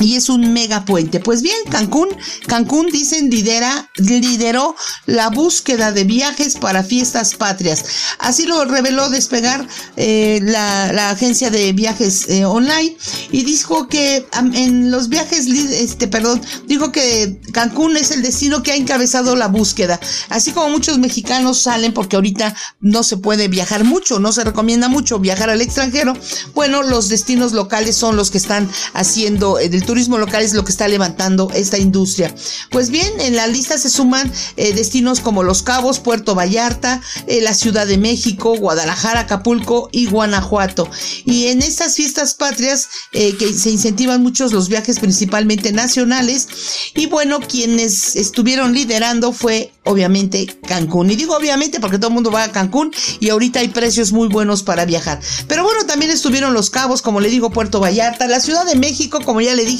y es un mega puente. Pues bien, Cancún, Cancún dicen lidera, lideró la búsqueda de viajes para fiestas patrias. Así lo reveló Despegar eh, la, agencia de viajes eh, online y dijo que en los viajes, este, perdón, dijo que Cancún es el destino que ha encabezado la búsqueda. Así como muchos mexicanos salen porque ahorita no se puede viajar mucho, no se recomienda mucho viajar al extranjero. Bueno, los destinos locales son los que están haciendo el turismo local es lo que está levantando esta industria. Pues bien, en la lista se suman eh, destinos como Los Cabos, Puerto Vallarta, eh, la Ciudad de México, Guadalajara, Acapulco y Guanajuato. Y en estas fiestas patrias eh, que se incentivan muchos los viajes principalmente nacionales y bueno, quienes estuvieron liderando fue obviamente Cancún. Y digo obviamente porque todo el mundo va a Cancún y ahorita hay precios muy buenos para viajar. Pero bueno, también estuvieron Los Cabos, como le digo, Puerto Vallarta, la Ciudad de México, como ya le dije,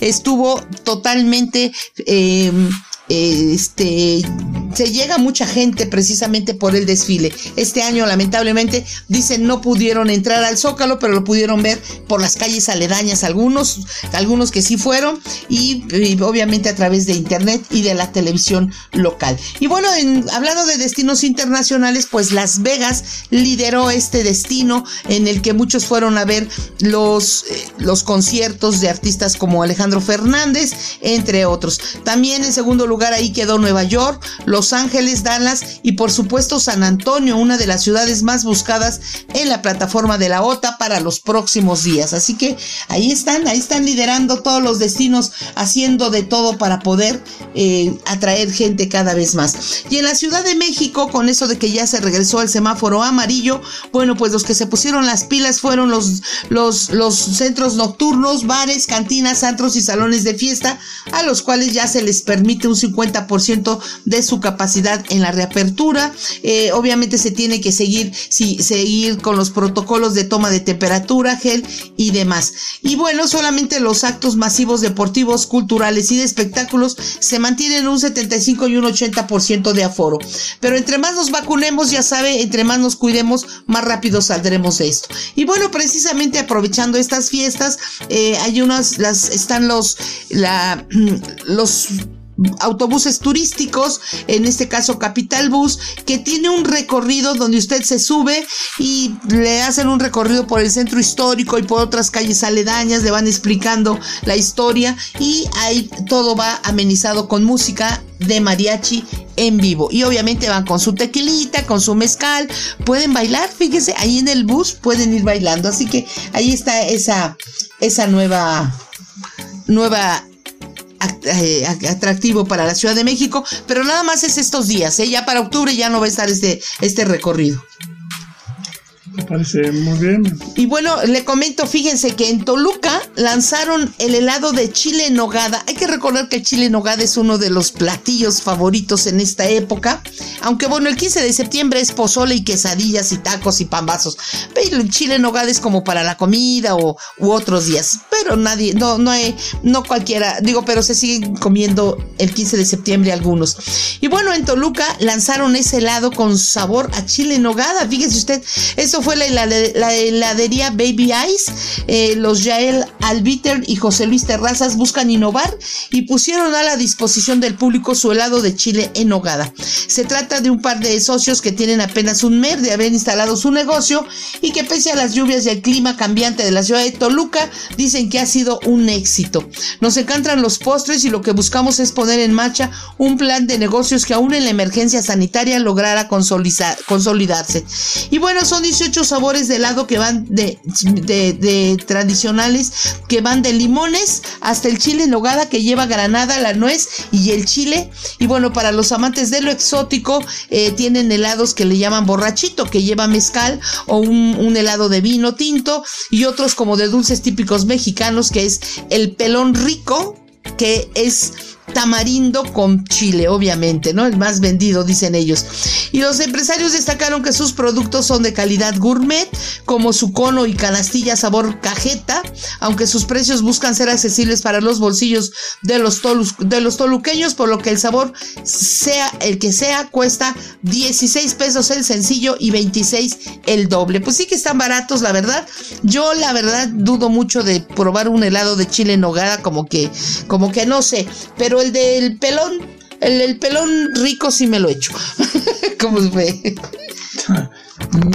estuvo totalmente eh, este se llega mucha gente precisamente por el desfile. Este año lamentablemente dicen no pudieron entrar al Zócalo, pero lo pudieron ver por las calles aledañas algunos, algunos que sí fueron y, obviamente a través de internet y de la televisión local. Y bueno, hablando de destinos internacionales, pues Las Vegas lideró este destino en el que muchos fueron a ver los, eh, los conciertos de artistas como Alejandro Fernández, entre otros. También en segundo lugar lugar ahí quedó Nueva York, Los Ángeles, Dallas y por supuesto San Antonio, una de las ciudades más buscadas en la plataforma de la OTA para los próximos días. Así que ahí están, ahí están liderando todos los destinos, haciendo de todo para poder eh, atraer gente cada vez más. Y en la Ciudad de México, con eso de que ya se regresó al semáforo amarillo, bueno, pues los que se pusieron las pilas fueron los, los, los centros nocturnos, bares, cantinas, antros y salones de fiesta, a los cuales ya se les permite un 50% de su capacidad en la reapertura. Eh, obviamente se tiene que seguir, si, seguir con los protocolos de toma de temperatura, gel y demás. Y bueno, solamente los actos masivos deportivos, culturales y de espectáculos se mantienen un 75 y un 80% de aforo. Pero entre más nos vacunemos, ya sabe, entre más nos cuidemos, más rápido saldremos de esto. Y bueno, precisamente aprovechando estas fiestas, eh, hay unas, las, están los, la, los autobuses turísticos, en este caso Capital Bus, que tiene un recorrido donde usted se sube y le hacen un recorrido por el centro histórico y por otras calles aledañas, le van explicando la historia y ahí todo va amenizado con música de mariachi en vivo. Y obviamente van con su tequilita, con su mezcal, pueden bailar, fíjese, ahí en el bus pueden ir bailando. Así que ahí está esa, esa nueva, nueva atractivo para la Ciudad de México, pero nada más es estos días, ¿eh? ya para octubre ya no va a estar este, este recorrido. Me parece muy bien. Y bueno, le comento, fíjense que en Toluca lanzaron el helado de chile en nogada. Hay que recordar que el chile en nogada es uno de los platillos favoritos en esta época. Aunque bueno, el 15 de septiembre es pozole y quesadillas y tacos y pambazos. Pero el chile en nogada es como para la comida o u otros días. Pero nadie, no, no, hay, no cualquiera, digo, pero se siguen comiendo el 15 de septiembre algunos. Y bueno, en Toluca lanzaron ese helado con sabor a chile en nogada. Fíjese usted, eso fue la, heladería Baby Ice. Eh, los Yael Albiter y José Luis Terrazas buscan innovar y pusieron a la disposición del público su helado de chile en nogada. Se trata de un par de socios que tienen apenas un mes de haber instalado su negocio y que pese a las lluvias y el clima cambiante de la ciudad de Toluca, dicen que ha sido un éxito. Nos encantan los postres y lo que buscamos es poner en marcha un plan de negocios que aún en la emergencia sanitaria lograra consolidarse. Y bueno, son 18 sabores de helado que van de, de, tradicionales, que van de limones hasta el chile en nogada que lleva granada, la nuez y el chile. Y bueno, para los amantes de lo exótico, eh, tienen helados que le llaman borrachito, que lleva mezcal o un, un helado de vino tinto y otros como de dulces típicos mexicanos, que es el pelón rico, que es tamarindo con chile, obviamente, ¿no? El más vendido, dicen ellos. Y los empresarios destacaron que sus productos son de calidad gourmet, como su cono y canastilla sabor cajeta, aunque sus precios buscan ser accesibles para los bolsillos de los, de los toluqueños, por lo que el sabor, sea el que sea, cuesta 16 pesos el sencillo y 26 el doble. Pues sí que están baratos, la verdad. Yo, la verdad, dudo mucho de probar un helado de chile en nogada, como que, como que no sé, pero el del pelón, el pelón rico sí me lo echo. ¿Cómo se ve?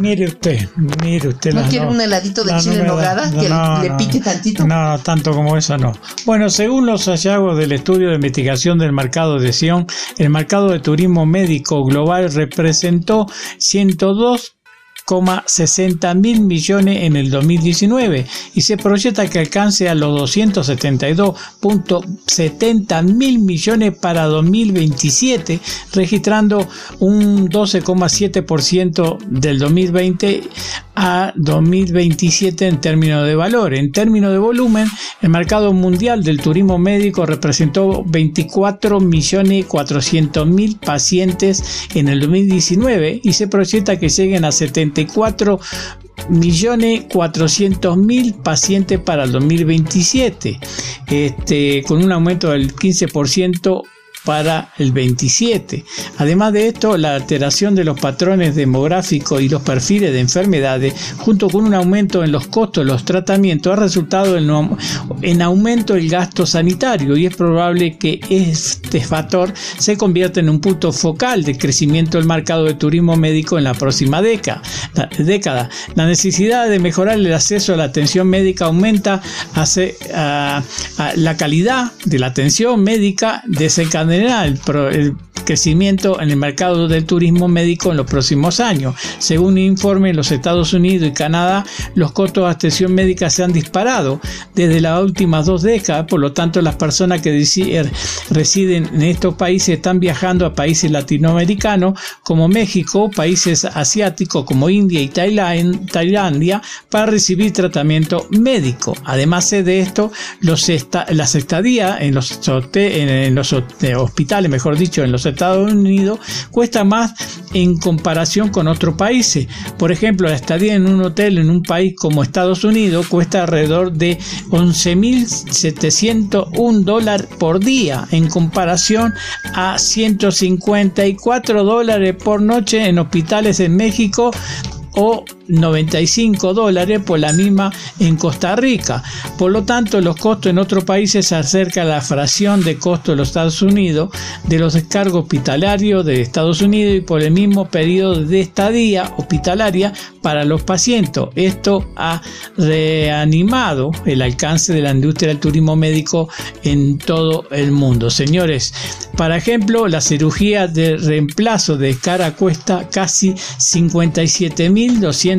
Mire usted, mire usted. ¿No quiere un heladito de chile en nogada que le, pique tantito? No, tanto como eso no. Bueno, según los hallazgos del estudio de investigación del mercado de Sion, el mercado de turismo médico global representó 102 60 mil millones en el 2019 y se proyecta que alcance a los 272.70 mil millones para 2027, registrando un 12,7% del 2020 a 2027 en términos de valor. En términos de volumen, el mercado mundial del turismo médico representó 24 millones 400 mil pacientes en el 2019 y se proyecta que lleguen a 74 millones 400 mil pacientes para el 2027, este, con un aumento del 15% para el 27. Además de esto, la alteración de los patrones demográficos y los perfiles de enfermedades, junto con un aumento en los costos de los tratamientos, ha resultado en, en aumento del gasto sanitario y es probable que este factor se convierta en un punto focal de crecimiento del mercado de turismo médico en la próxima década. La, necesidad de mejorar el acceso a la atención médica aumenta hace, la calidad de la atención médica desencadenada responderá el, el crecimiento en el mercado del turismo médico en los próximos años. Según un informe en los Estados Unidos y Canadá, los costos de atención médica se han disparado desde las últimas dos décadas, por lo tanto las personas que residen en estos países están viajando a países latinoamericanos como México, países asiáticos como India y Tailandia para recibir tratamiento médico. Además de esto, los las estadías en los, en los hospitales, mejor dicho, en los Estados Unidos cuesta más en comparación con otros países. Por ejemplo, la estadía en un hotel en un país como Estados Unidos cuesta alrededor de 11.701 dólares por día en comparación a 154 dólares por noche en hospitales en México o 95 dólares por la misma en Costa Rica. Por lo tanto, los costos en otros países se acercan a la fracción de costo de los Estados Unidos de los descargos hospitalarios de Estados Unidos y por el mismo periodo de estadía hospitalaria para los pacientes. Esto ha reanimado el alcance de la industria del turismo médico en todo el mundo. Señores, por ejemplo, la cirugía de reemplazo de cara cuesta casi 57.200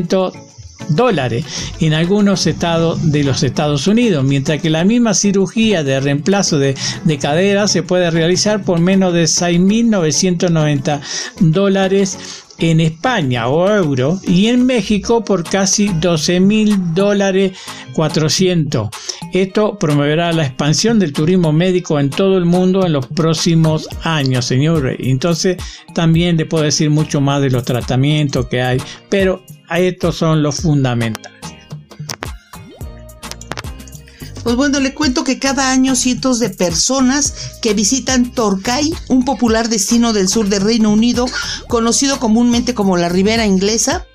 dólares en algunos estados de los Estados Unidos, mientras que la misma cirugía de reemplazo de, de cadera se puede realizar por menos de 6.990 dólares en España o euro y en México por casi 12 mil dólares 400. Esto promoverá la expansión del turismo médico en todo el mundo en los próximos años, señores. Entonces también le puedo decir mucho más de los tratamientos que hay, pero estos son los fundamentales. Pues bueno, le cuento que cada año cientos de personas que visitan Torquay, un popular destino del sur del Reino Unido, conocido comúnmente como la Ribera Inglesa,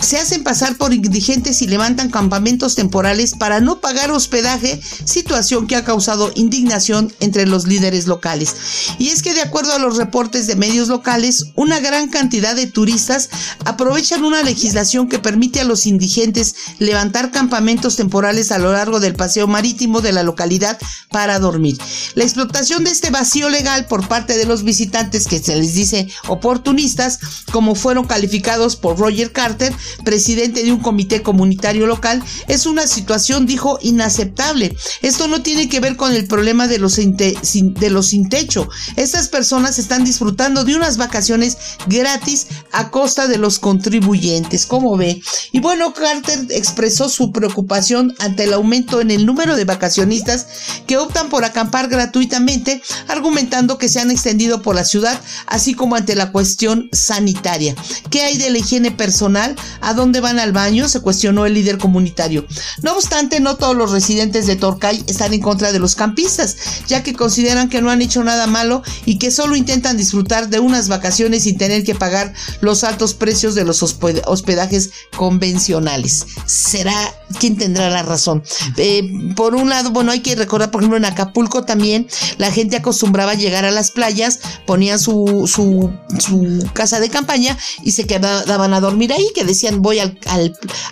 se hacen pasar por indigentes y levantan campamentos temporales para no pagar hospedaje, situación que ha causado indignación entre los líderes locales. Y es que de acuerdo a los reportes de medios locales, una gran cantidad de turistas aprovechan una legislación que permite a los indigentes levantar campamentos temporales a lo largo del paseo marítimo de la localidad para dormir. La explotación de este vacío legal por parte de los visitantes que se les dice oportunistas, como fueron calificados por Roger Carter, presidente de un comité comunitario local, es una situación, dijo, inaceptable. Esto no tiene que ver con el problema de los, sin, de los sin techo. Estas personas están disfrutando de unas vacaciones gratis a costa de los contribuyentes, como ve. Y bueno, Carter expresó su preocupación ante el aumento en el número de vacacionistas que optan por acampar gratuitamente, argumentando que se han extendido por la ciudad, así como ante la cuestión sanitaria. ¿Qué hay de la higiene personal? ¿A dónde van al baño? se cuestionó el líder comunitario. No obstante, no todos los residentes de Torcay están en contra de los campistas, ya que consideran que no han hecho nada malo y que solo intentan disfrutar de unas vacaciones sin tener que pagar los altos precios de los hospedajes convencionales. ¿Será quién tendrá la razón? Eh, por un lado, bueno, hay que recordar, por ejemplo, en Acapulco también la gente acostumbraba a llegar a las playas, ponían su, su, su casa de campaña y se quedaban a dormir ahí, que voy al,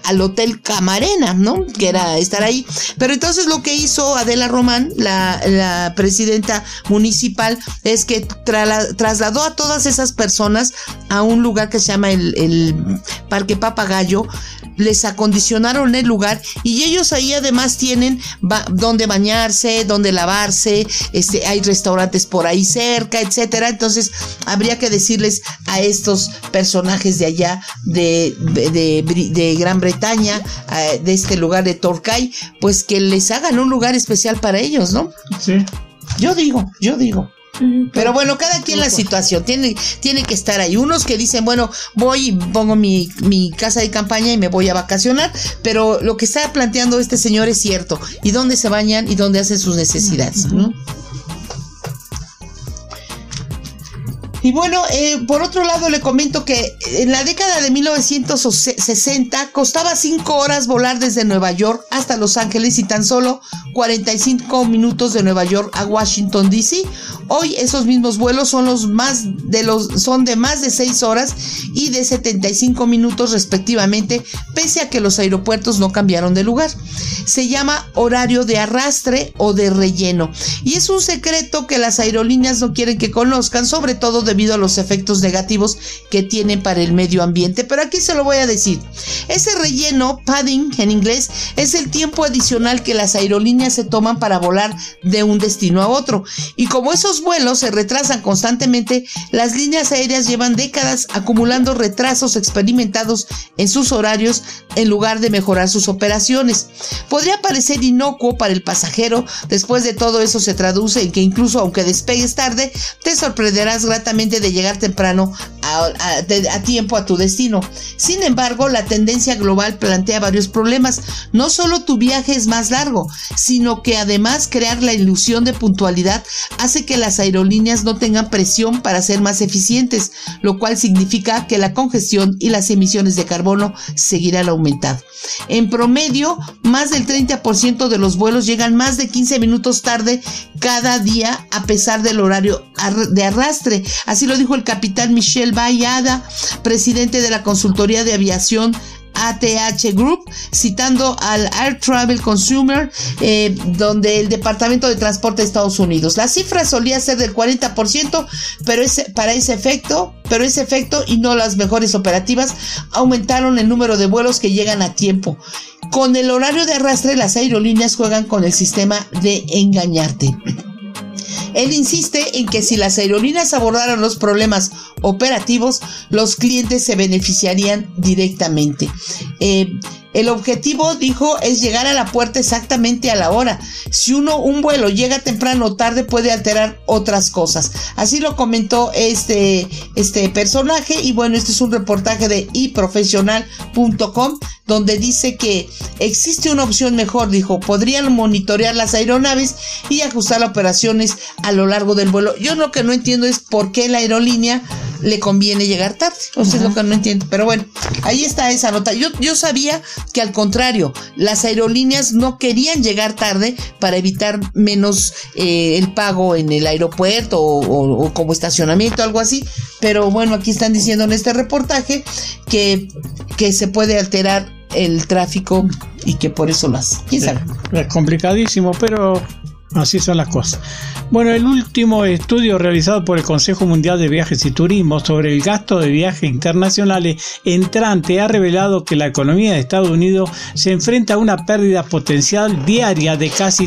al, Hotel Camarena, ¿no? Que era estar ahí. Pero entonces lo que hizo Adela Román, la, la presidenta municipal, es que trasladó a todas esas personas a un lugar que se llama el, el Parque Papagayo, les acondicionaron el lugar y ellos ahí además tienen donde bañarse, donde lavarse, este, hay restaurantes por ahí cerca, etcétera. Entonces habría que decirles a estos personajes de allá de, Gran Bretaña, eh, de este lugar de Torcay, pues que les hagan un lugar especial para ellos, ¿no? Sí. Yo digo, yo digo. Pero bueno, cada quien la situación tiene, tiene que estar ahí. Unos que dicen, bueno, voy y pongo mi, mi, casa de campaña y me voy a vacacionar, pero lo que está planteando este señor es cierto. ¿Y dónde se bañan y dónde hacen sus necesidades? Y bueno, eh, por otro lado le comento que en la década de 1960 costaba 5 horas volar desde Nueva York hasta Los Ángeles y tan solo 45 minutos de Nueva York a Washington DC. Hoy esos mismos vuelos son los más de los son de más de 6 horas y de 75 minutos respectivamente, pese a que los aeropuertos no cambiaron de lugar. Se llama horario de arrastre o de relleno y es un secreto que las aerolíneas no quieren que conozcan, sobre todo debido a los efectos negativos que tienen para el medio ambiente. Pero aquí se lo voy a decir. Ese relleno, padding en inglés, es el tiempo adicional que las aerolíneas se toman para volar de un destino a otro. Y como esos vuelos se retrasan constantemente, las líneas aéreas llevan décadas acumulando retrasos experimentados en sus horarios en lugar de mejorar sus operaciones. Podría parecer inocuo para el pasajero, después de todo eso se traduce en que incluso aunque despegues tarde, te sorprenderás gratamente de llegar temprano a, tiempo a tu destino. Sin embargo, la tendencia global plantea varios problemas. No solo tu viaje es más largo, sino que además crear la ilusión de puntualidad hace que las aerolíneas no tengan presión para ser más eficientes, lo cual significa que la congestión y las emisiones de carbono seguirán aumentando. En promedio, más del 30% de los vuelos llegan más de 15 minutos tarde cada día a pesar del horario de arrastre. Así lo dijo el capitán Michel Bayada, presidente de la consultoría de aviación ATH Group, citando al Air Travel Consumer, eh, donde el Departamento de Transporte de Estados Unidos. La cifra solía ser del 40%, pero para pero ese efecto y no las mejores operativas aumentaron el número de vuelos que llegan a tiempo. Con el horario de arrastre, las aerolíneas juegan con el sistema de engañarte. Él insiste en que si las aerolíneas abordaran los problemas operativos, los clientes se beneficiarían directamente. Eh, el objetivo, dijo, es llegar a la puerta exactamente a la hora. Si uno, un vuelo llega temprano o tarde, puede alterar otras cosas. Así lo comentó este, este personaje. Y bueno, este es un reportaje de iprofesional.com donde dice que existe una opción mejor, dijo, podrían monitorear las aeronaves y ajustar operaciones a lo largo del vuelo. Yo lo que no entiendo es por qué la aerolínea le conviene llegar tarde. O sea, es lo que no entiendo. Pero bueno, ahí está esa nota. Yo, yo sabía que al contrario, las aerolíneas no querían llegar tarde para evitar menos eh, el pago en el aeropuerto o, como estacionamiento, algo así. Pero bueno, aquí están diciendo en este reportaje que, que se puede alterar el tráfico y que por eso las. ¿Quién sabe? Es complicadísimo, pero así son las cosas. Bueno, el último estudio realizado por el Consejo Mundial de Viajes y Turismo sobre el gasto de viajes internacionales entrante ha revelado que la economía de Estados Unidos se enfrenta a una pérdida potencial diaria de casi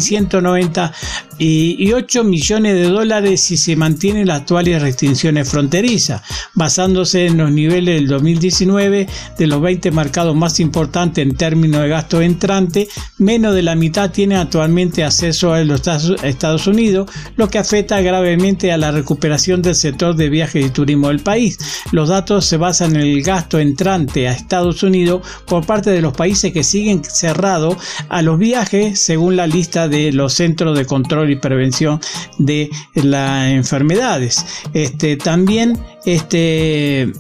198 millones de dólares si se mantienen las actuales restricciones fronterizas, basándose en los niveles del 2019 de los 20 mercados más importantes en términos de gasto entrante, menos de la mitad tiene actualmente acceso a los Estados Unidos, lo que afecta gravemente a la recuperación del sector de viajes y turismo del país. Los datos se basan en el gasto entrante a Estados Unidos por parte de los países que siguen cerrados a los viajes según la lista de los Centros de Control y Prevención de las Enfermedades. Este, también este,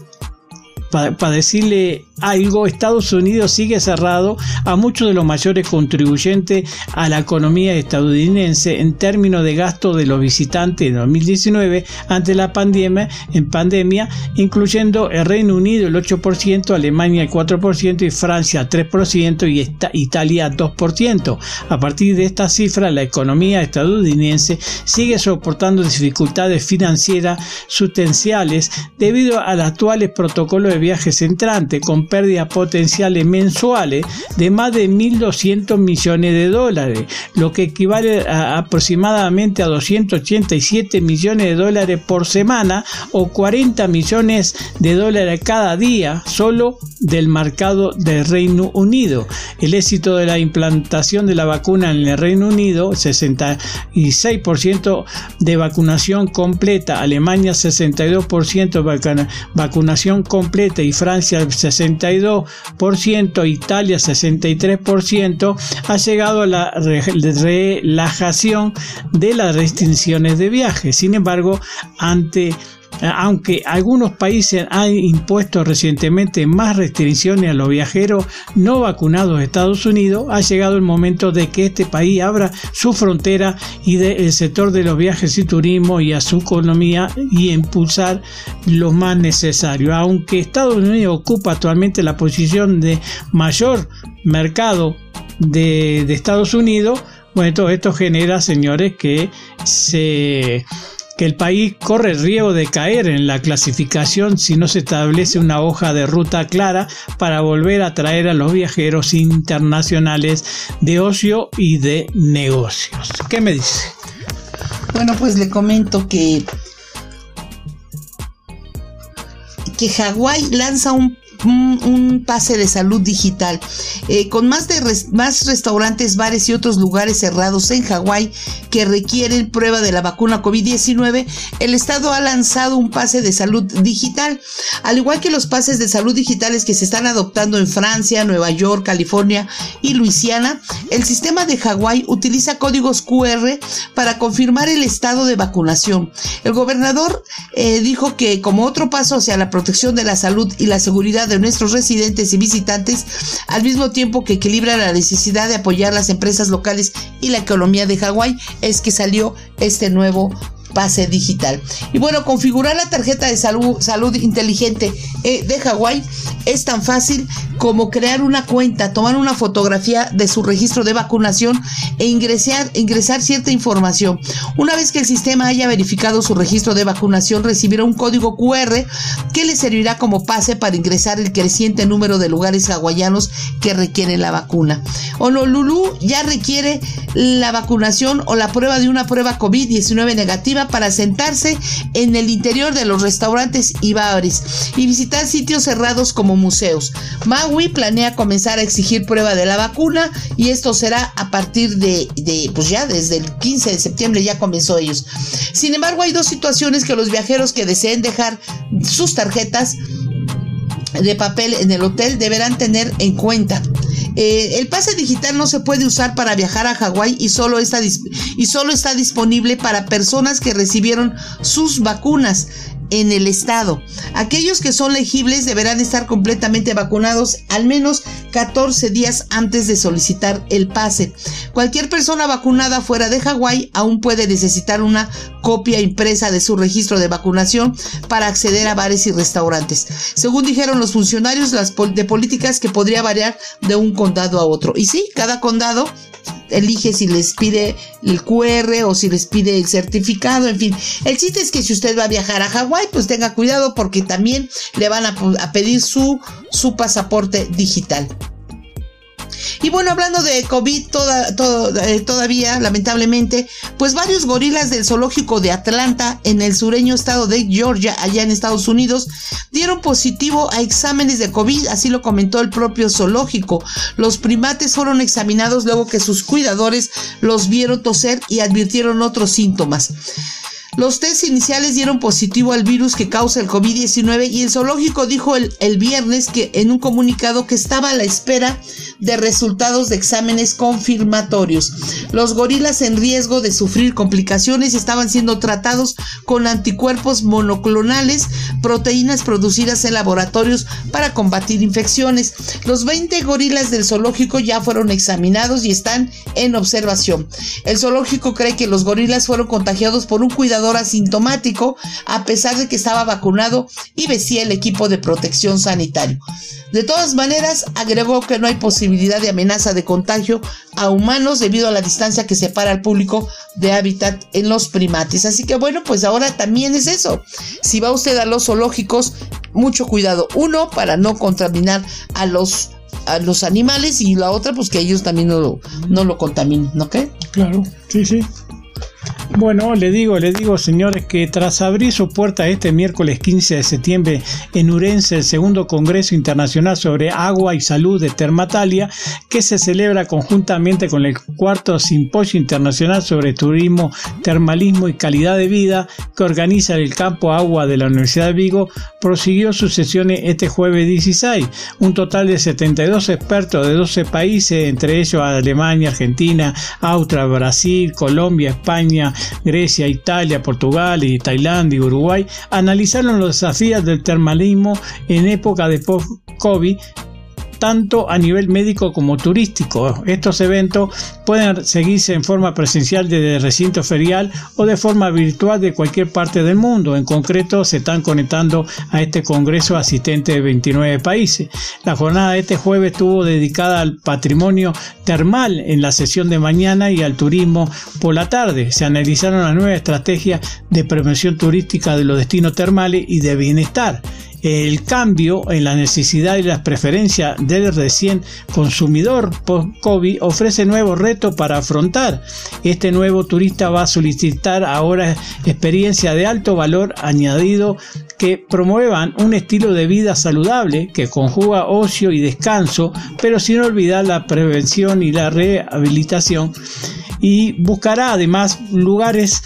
para decirle algo, Estados Unidos sigue cerrado a muchos de los mayores contribuyentes a la economía estadounidense en términos de gasto de los visitantes en 2019 ante la pandemia, en pandemia, incluyendo el Reino Unido el 8%, Alemania el 4% y Francia 3% y Italia 2%. A partir de esta cifra, la economía estadounidense sigue soportando dificultades financieras sustanciales debido al actuales protocolos viajes entrantes con pérdidas potenciales mensuales de más de 1.200 millones de dólares, lo que equivale a aproximadamente a 287 millones de dólares por semana o 40 millones de dólares cada día solo del mercado del Reino Unido. El éxito de la implantación de la vacuna en el Reino Unido, 66% de vacunación completa, Alemania 62% vacunación completa y Francia 60 62%, Italia 63%, ha llegado a la relajación de las restricciones de viaje. Sin embargo, ante aunque algunos países han impuesto recientemente más restricciones a los viajeros no vacunados de Estados Unidos, ha llegado el momento de que este país abra su frontera y del sector de los viajes y turismo y a su economía y impulsar lo más necesario. Aunque Estados Unidos ocupa actualmente la posición de mayor mercado de, de Estados Unidos, bueno, todo esto genera, señores, que se que el país corre el riesgo de caer en la clasificación si no se establece una hoja de ruta clara para volver a atraer a los viajeros internacionales de ocio y de negocios. ¿Qué me dice? Bueno, pues le comento que que Hawái lanza un un, pase de salud digital. Eh, con más, de más restaurantes, bares y otros lugares cerrados en Hawái que requieren prueba de la vacuna COVID-19, el Estado ha lanzado un pase de salud digital. Al igual que los pases de salud digitales que se están adoptando en Francia, Nueva York, California y Luisiana, el sistema de Hawái utiliza códigos QR para confirmar el estado de vacunación. El gobernador eh, dijo que como otro paso hacia la protección de la salud y la seguridad de nuestros residentes y visitantes, al mismo tiempo que equilibra la necesidad de apoyar las empresas locales y la economía de Hawái, es que salió este nuevo pase digital. Y bueno, configurar la tarjeta de salud, salud inteligente eh, de Hawái es tan fácil como crear una cuenta, tomar una fotografía de su registro de vacunación e ingresar, ingresar cierta información. Una vez que el sistema haya verificado su registro de vacunación, recibirá un código QR que le servirá como pase para ingresar el creciente número de lugares hawaianos que requieren la vacuna. Honolulu ya requiere la vacunación o la prueba de una prueba COVID-19 negativa para sentarse en el interior de los restaurantes y bares y visitar sitios cerrados como museos. Maui planea comenzar a exigir prueba de la vacuna y esto será a partir de, pues ya desde el 15 de septiembre ya comenzó ellos. Sin embargo, hay dos situaciones que los viajeros que deseen dejar sus tarjetas de papel en el hotel deberán tener en cuenta. Eh, el pase digital no se puede usar para viajar a Hawái y y solo está disponible para personas que recibieron sus vacunas en el estado. Aquellos que son legibles deberán estar completamente vacunados al menos 14 días antes de solicitar el pase. Cualquier persona vacunada fuera de Hawái aún puede necesitar una copia impresa de su registro de vacunación para acceder a bares y restaurantes. Según dijeron los funcionarios las de políticas que podría variar de un condado a otro. Y sí, cada condado elige si les pide el QR o si les pide el certificado, en fin. El chiste es que si usted va a viajar a Hawái, pues tenga cuidado porque también le van a, pedir su, su pasaporte digital. Y bueno, hablando de COVID eh, todavía, lamentablemente, pues varios gorilas del zoológico de Atlanta, en el sureño estado de Georgia, allá en Estados Unidos, dieron positivo a exámenes de COVID, así lo comentó el propio zoológico. Los primates fueron examinados luego que sus cuidadores los vieron toser y advirtieron otros síntomas. Los test iniciales dieron positivo al virus que causa el COVID-19 y el zoológico dijo el, el, viernes que en un comunicado que estaba a la espera de resultados de exámenes confirmatorios. Los gorilas en riesgo de sufrir complicaciones estaban siendo tratados con anticuerpos monoclonales, proteínas producidas en laboratorios para combatir infecciones. Los 20 gorilas del zoológico ya fueron examinados y están en observación. El zoológico cree que los gorilas fueron contagiados por un cuidador asintomático a pesar de que estaba vacunado y vestía el equipo de protección sanitario. De todas maneras, agregó que no hay posibilidad de amenaza de contagio a humanos debido a la distancia que separa al público de hábitat en los primates. Así que bueno, pues ahora también es eso. Si va usted a los zoológicos, mucho cuidado. Uno, para no contaminar a los a los animales y la otra, pues que ellos también no lo, no lo contaminen, ¿no qué? Claro, sí, sí. Bueno, le digo, le digo, señores, que tras abrir su puerta este miércoles 15 de septiembre en Urense el segundo Congreso Internacional sobre Agua y Salud de Termatalia, que se celebra conjuntamente con el cuarto Simposio Internacional sobre Turismo, Termalismo y Calidad de Vida, que organiza el Campo Agua de la Universidad de Vigo, prosiguió sus sesiones este jueves 16. Un total de 72 expertos de 12 países, entre ellos Alemania, Argentina, Austria, Brasil, Colombia, España, Grecia, Italia, Portugal y Tailandia y Uruguay analizaron los desafíos del termalismo en época de post-COVID tanto a nivel médico como turístico. Estos eventos pueden seguirse en forma presencial desde el recinto ferial o de forma virtual de cualquier parte del mundo. En concreto, se están conectando a este congreso asistentes de 29 países. La jornada de este jueves estuvo dedicada al patrimonio termal en la sesión de mañana y al turismo por la tarde. Se analizaron las nuevas estrategias de prevención turística de los destinos termales y de bienestar el cambio en la necesidad y las preferencias del recién consumidor post-COVID ofrece nuevos retos para afrontar. Este nuevo turista va a solicitar ahora experiencia de alto valor añadido que promuevan un estilo de vida saludable que conjuga ocio y descanso, pero sin olvidar la prevención y la rehabilitación y buscará además lugares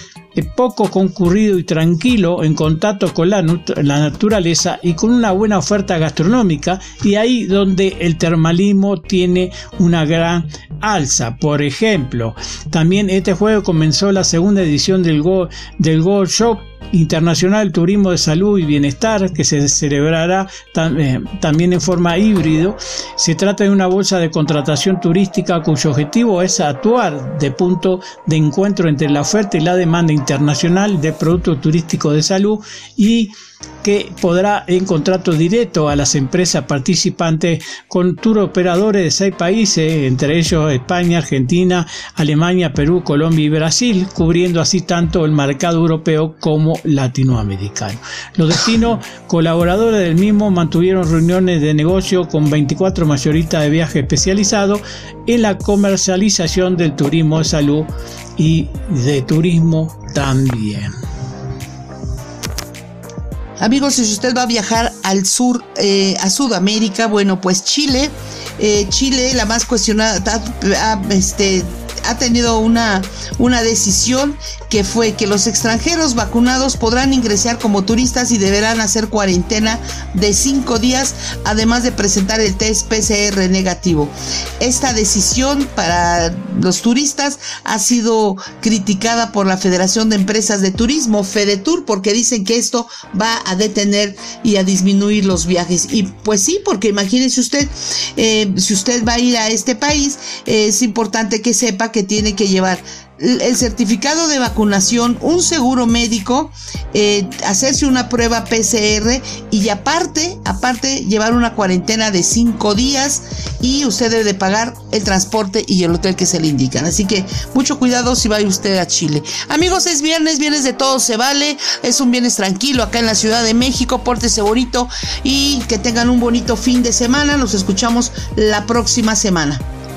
poco concurrido y tranquilo en contacto con la, la, naturaleza y con una buena oferta gastronómica y ahí donde el termalismo tiene una gran alza. Por ejemplo, también este jueves comenzó la segunda edición del Go, del Go Shop Internacional Turismo de Salud y Bienestar que se celebrará eh, también en forma híbrido. Se trata de una bolsa de contratación turística cuyo objetivo es actuar de punto de encuentro entre la oferta y la demanda internacional de productos turísticos de salud y que podrá en contrato directo a las empresas participantes con tour operadores de seis países, entre ellos España, Argentina, Alemania, Perú, Colombia y Brasil, cubriendo así tanto el mercado europeo como latinoamericano. Los destinos colaboradores del mismo mantuvieron reuniones de negocio con 24 mayoristas de viaje especializados en la comercialización del turismo de salud y de turismo también. Amigos, si usted va a viajar al sur, eh, a Sudamérica, bueno, pues Chile, eh, Chile, la más cuestionada, este, ha tenido una, una decisión que fue que los extranjeros vacunados podrán ingresar como turistas y deberán hacer cuarentena de cinco días, además de presentar el test PCR negativo. Esta decisión para los turistas ha sido criticada por la Federación de Empresas de Turismo, FEDETUR, porque dicen que esto va a detener y a disminuir los viajes. Y pues sí, porque imagínese usted, eh, si usted va a ir a este país, es importante que sepa que tiene que llevar el certificado de vacunación, un seguro médico, eh, hacerse una prueba PCR y aparte, aparte llevar una cuarentena de cinco días y usted debe de pagar el transporte y el hotel que se le indican. Así que mucho cuidado si va usted a Chile. Amigos, es viernes, viernes de todo se vale, es un viernes tranquilo acá en la Ciudad de México, pórtese bonito y que tengan un bonito fin de semana. Nos escuchamos la próxima semana.